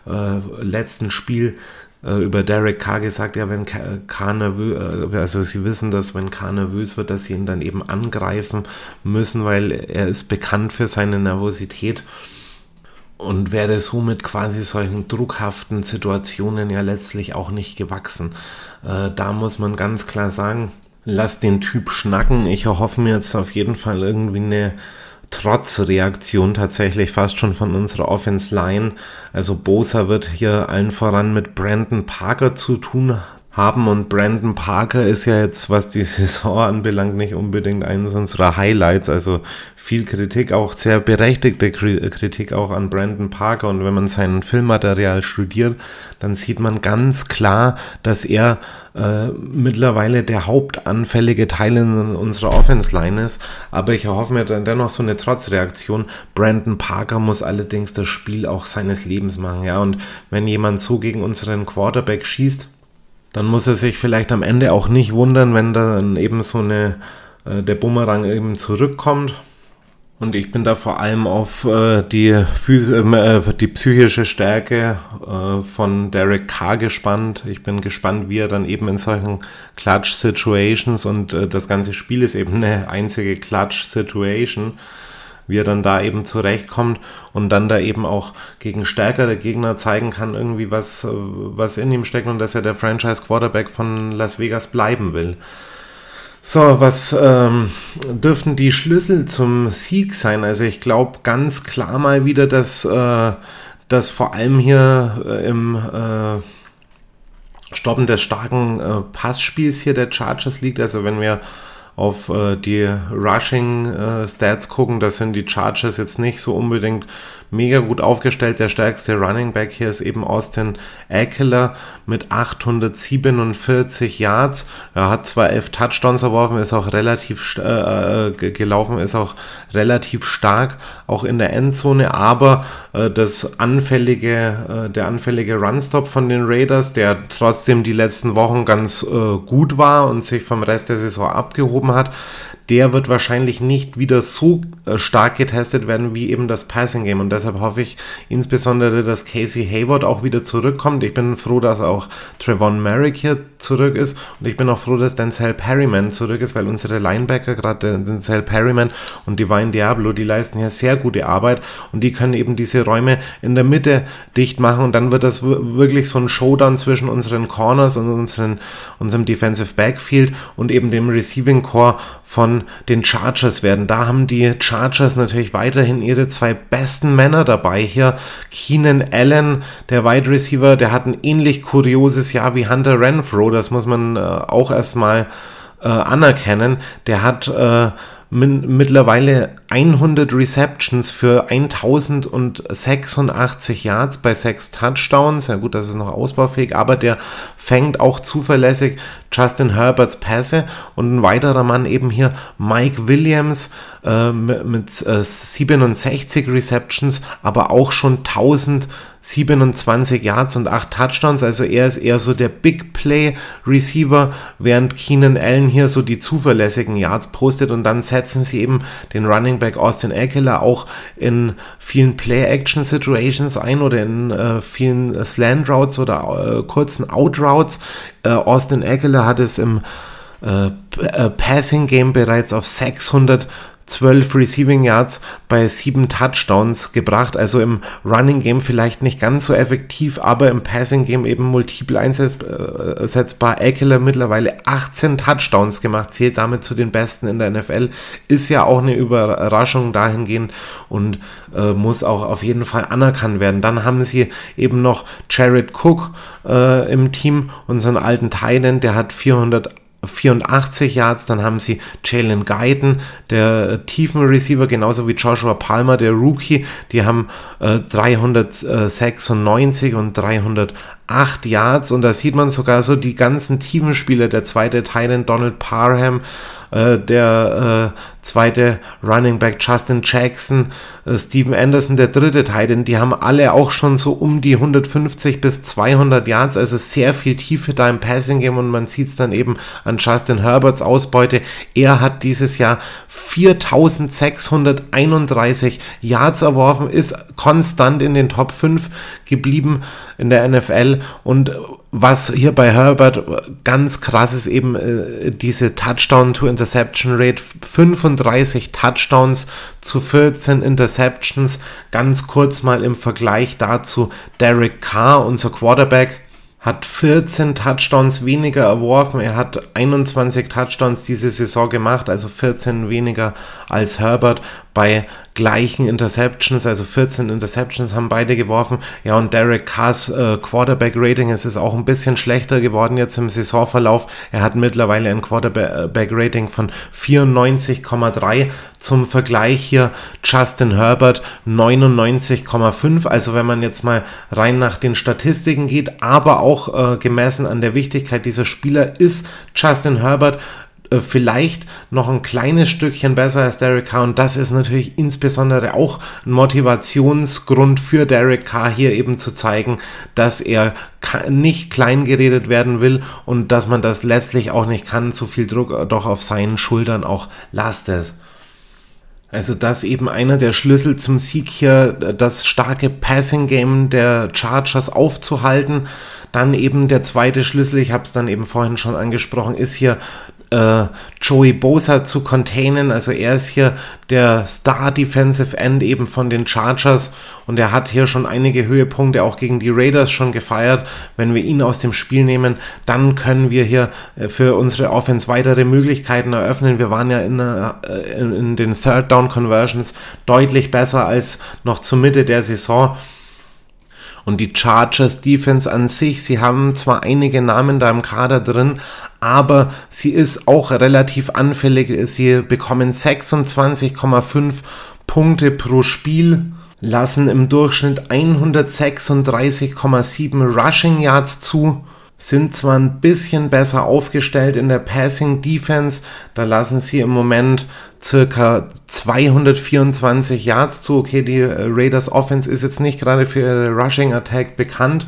äh, letzten Spiel äh, über Derek Carr gesagt, ja, wenn Carr nervös, äh, also sie wissen, dass wenn Carr nervös wird, dass sie ihn dann eben angreifen müssen, weil er ist bekannt für seine Nervosität und wäre somit quasi solchen druckhaften Situationen ja letztlich auch nicht gewachsen. Äh, da muss man ganz klar sagen, lass den Typ schnacken. Ich erhoffe mir jetzt auf jeden Fall irgendwie eine Trotzreaktion tatsächlich fast schon von unserer Offense Line. Also Bosa wird hier allen voran mit Brandon Parker zu tun haben und Brandon Parker ist ja jetzt, was die (laughs) Saison anbelangt, nicht unbedingt eines unserer Highlights. Also viel Kritik, auch sehr berechtigte Kritik auch an Brandon Parker. Und wenn man sein Filmmaterial studiert, dann sieht man ganz klar, dass er äh, mittlerweile der hauptanfällige Teil in unserer Offense-Line ist. Aber ich erhoffe mir dann dennoch so eine Trotzreaktion. Brandon Parker muss allerdings das Spiel auch seines Lebens machen. Ja, und wenn jemand so gegen unseren Quarterback schießt, dann muss er sich vielleicht am Ende auch nicht wundern, wenn dann eben so eine, äh, der Bumerang eben zurückkommt. Und ich bin da vor allem auf äh, die, äh, die psychische Stärke äh, von Derek Carr gespannt. Ich bin gespannt, wie er dann eben in solchen Clutch-Situations und äh, das ganze Spiel ist eben eine einzige Clutch-Situation wie er dann da eben zurechtkommt und dann da eben auch gegen stärkere Gegner zeigen kann, irgendwie was, äh, was in ihm steckt und dass er der Franchise Quarterback von Las Vegas bleiben will. So, was ähm, dürften die Schlüssel zum Sieg sein? Also ich glaube ganz klar mal wieder, dass, äh, dass vor allem hier äh, im äh, Stoppen des starken äh, Passspiels hier der Chargers liegt. Also wenn wir auf äh, die Rushing äh, Stats gucken, da sind die Chargers jetzt nicht so unbedingt mega gut aufgestellt. Der stärkste Running Back hier ist eben Austin Eckler mit 847 Yards. Er hat zwar elf Touchdowns erworfen, ist auch relativ äh, äh gelaufen, ist auch relativ stark, auch in der Endzone, aber äh, das anfällige, äh, der anfällige Runstop von den Raiders, der trotzdem die letzten Wochen ganz äh, gut war und sich vom Rest der Saison abgehoben hat, der wird wahrscheinlich nicht wieder so äh, stark getestet werden wie eben das Passing Game. Und deshalb hoffe ich insbesondere, dass Casey Hayward auch wieder zurückkommt. Ich bin froh, dass auch Trevon Merrick hier zurück ist. Und ich bin auch froh, dass Denzel Perryman zurück ist, weil unsere Linebacker, gerade Denzel Perryman und Divine Diablo, die leisten hier sehr gute Arbeit. Und die können eben diese Räume in der Mitte dicht machen. Und dann wird das wirklich so ein Showdown zwischen unseren Corners und unseren, unserem Defensive Backfield und eben dem Receiving Core von den Chargers werden. Da haben die Chargers natürlich weiterhin ihre zwei besten Männer dabei hier. Keenan Allen, der Wide Receiver, der hat ein ähnlich kurioses Jahr wie Hunter Renfro, das muss man äh, auch erstmal äh, anerkennen. Der hat äh, mittlerweile 100 Receptions für 1086 Yards bei 6 Touchdowns. Ja gut, das ist noch ausbaufähig, aber der fängt auch zuverlässig Justin Herberts Pässe und ein weiterer Mann eben hier Mike Williams äh, mit, äh, 67 Receptions, aber auch schon 1027 Yards und 8 Touchdowns. Also er ist eher so der Big Play Receiver, während Keenan Allen hier so die zuverlässigen Yards postet und dann setzen sie eben den Running Back Austin Eckler auch in vielen Play-Action-Situations ein oder in äh, vielen Slant Routes oder äh, kurzen Out Routes. Äh, Austin Eckler hat es im äh, äh, Passing Game bereits auf 600 12 Receiving Yards bei 7 Touchdowns gebracht. Also im Running Game vielleicht nicht ganz so effektiv, aber im Passing Game eben multiple einsetzbar. Eckler mittlerweile 18 Touchdowns gemacht, zählt damit zu den besten in der NFL. Ist ja auch eine Überraschung dahingehend und äh, muss auch auf jeden Fall anerkannt werden. Dann haben sie eben noch Jared Cook äh, im Team, unseren alten Titan, der hat 400 84 Yards, dann haben sie Jalen Guyton, der tiefen Receiver, genauso wie Joshua Palmer, der Rookie, die haben äh, 396 und 308 Yards. Und da sieht man sogar so die ganzen tiefen Spieler, der zweite Titan Donald Parham, äh, der äh, zweite Running Back Justin Jackson, äh, Steven Anderson, der dritte Titan, die haben alle auch schon so um die 150 bis 200 Yards, also sehr viel Tiefe da im Passing Game und man sieht es dann eben an Justin Herberts Ausbeute. Er hat dieses Jahr 4631 Yards erworfen, ist konstant in den Top 5 geblieben in der NFL und was hier bei Herbert ganz krass ist, eben äh, diese Touchdown-to-Interception-Rate. 35 Touchdowns zu 14 Interceptions. Ganz kurz mal im Vergleich dazu Derek Carr, unser Quarterback, hat 14 Touchdowns weniger erworfen. Er hat 21 Touchdowns diese Saison gemacht, also 14 weniger als Herbert bei gleichen Interceptions, also 14 Interceptions haben beide geworfen. Ja, und Derek Carrs äh, Quarterback-Rating es ist auch ein bisschen schlechter geworden jetzt im Saisonverlauf. Er hat mittlerweile ein Quarterback-Rating von 94,3. Zum Vergleich hier Justin Herbert 99,5. Also wenn man jetzt mal rein nach den Statistiken geht, aber auch äh, gemessen an der Wichtigkeit dieser Spieler ist Justin Herbert äh, vielleicht noch ein kleines Stückchen besser als Derek Carr und das ist natürlich insbesondere auch ein Motivationsgrund für Derek Carr hier eben zu zeigen, dass er nicht klein geredet werden will und dass man das letztlich auch nicht kann, zu viel Druck doch auf seinen Schultern auch lastet. Also das eben einer der Schlüssel zum Sieg hier, das starke Passing Game der Chargers aufzuhalten. Dann eben der zweite Schlüssel, ich habe es dann eben vorhin schon angesprochen, ist hier äh, Joey Bosa zu containen. Also er ist hier der Star Defensive End eben von den Chargers und er hat hier schon einige Höhepunkte auch gegen die Raiders schon gefeiert. Wenn wir ihn aus dem Spiel nehmen, dann können wir hier äh, für unsere Offense weitere Möglichkeiten eröffnen. Wir waren ja in, äh, in, in den Third Down Conversions deutlich besser als noch zur Mitte der Saison. Und die Chargers Defense an sich, sie haben zwar einige Namen da im Kader drin, aber sie ist auch relativ anfällig. Sie bekommen 26,5 Punkte pro Spiel lassen im Durchschnitt 136,7 Rushing Yards zu sind zwar ein bisschen besser aufgestellt in der Passing Defense, da lassen sie im Moment circa 224 Yards zu. Okay, die Raiders Offense ist jetzt nicht gerade für ihre Rushing Attack bekannt,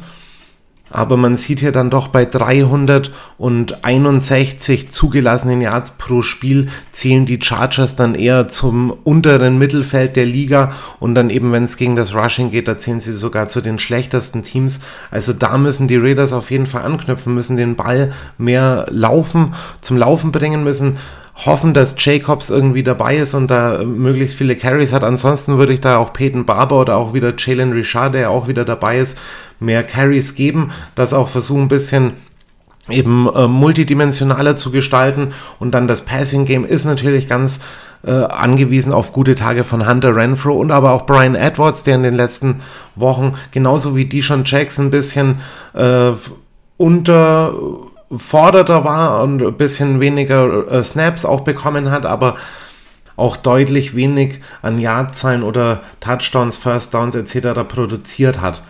aber man sieht hier dann doch bei 361 zugelassenen Yards pro Spiel zählen die Chargers dann eher zum unteren Mittelfeld der Liga und dann eben, wenn es gegen das Rushing geht, da zählen sie sogar zu den schlechtesten Teams. Also da müssen die Raiders auf jeden Fall anknüpfen, müssen den Ball mehr laufen, zum Laufen bringen müssen hoffen, dass Jacobs irgendwie dabei ist und da möglichst viele Carries hat. Ansonsten würde ich da auch Peyton Barber oder auch wieder Jalen Richard, der auch wieder dabei ist, mehr Carries geben, das auch versuchen ein bisschen eben äh, multidimensionaler zu gestalten und dann das Passing Game ist natürlich ganz äh, angewiesen auf gute Tage von Hunter Renfro und aber auch Brian Edwards, der in den letzten Wochen genauso wie Deshaun Jackson ein bisschen äh, unterforderter war und ein bisschen weniger äh, Snaps auch bekommen hat, aber auch deutlich wenig an Yardzahlen oder Touchdowns, First Downs etc. produziert hat.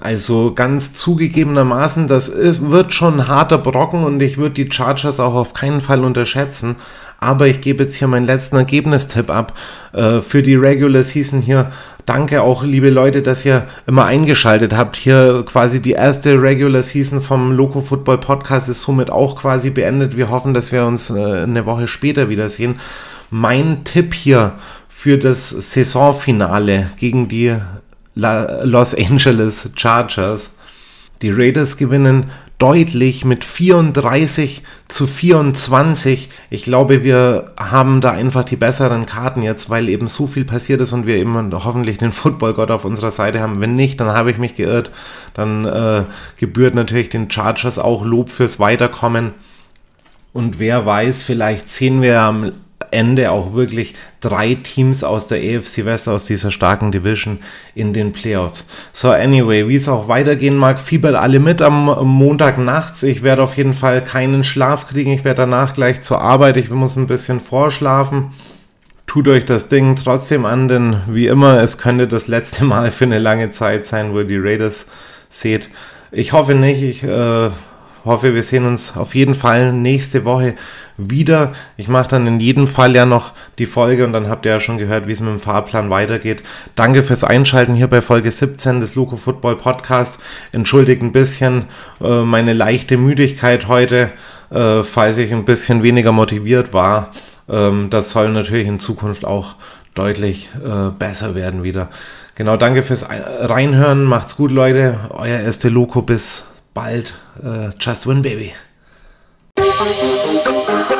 Also ganz zugegebenermaßen, das ist, wird schon ein harter Brocken und ich würde die Chargers auch auf keinen Fall unterschätzen. Aber ich gebe jetzt hier meinen letzten Ergebnistipp ab äh, für die Regular Season hier. Danke auch, liebe Leute, dass ihr immer eingeschaltet habt. Hier quasi die erste Regular Season vom Loco Football Podcast ist somit auch quasi beendet. Wir hoffen, dass wir uns äh, eine Woche später wiedersehen. Mein Tipp hier für das Saisonfinale gegen die Los Angeles Chargers. Die Raiders gewinnen deutlich mit 34 zu 24. Ich glaube, wir haben da einfach die besseren Karten jetzt, weil eben so viel passiert ist und wir eben hoffentlich den Footballgott auf unserer Seite haben. Wenn nicht, dann habe ich mich geirrt. Dann äh, gebührt natürlich den Chargers auch Lob fürs Weiterkommen. Und wer weiß, vielleicht sehen wir am Ende auch wirklich drei Teams aus der AFC West, aus dieser starken Division in den Playoffs. So, anyway, wie es auch weitergehen mag, fiebert alle mit am Montag nachts. Ich werde auf jeden Fall keinen Schlaf kriegen. Ich werde danach gleich zur Arbeit. Ich muss ein bisschen vorschlafen. Tut euch das Ding trotzdem an, denn wie immer, es könnte das letzte Mal für eine lange Zeit sein, wo ihr die Raiders seht. Ich hoffe nicht. Ich äh, hoffe, wir sehen uns auf jeden Fall nächste Woche wieder. Ich mache dann in jedem Fall ja noch die Folge und dann habt ihr ja schon gehört, wie es mit dem Fahrplan weitergeht. Danke fürs Einschalten hier bei Folge 17 des Loco Football Podcasts. Entschuldigt ein bisschen äh, meine leichte Müdigkeit heute, äh, falls ich ein bisschen weniger motiviert war. Ähm, das soll natürlich in Zukunft auch deutlich äh, besser werden wieder. Genau, danke fürs Reinhören. Macht's gut, Leute. Euer erste Loco. Bis bald. Uh, just win, baby. Thank you.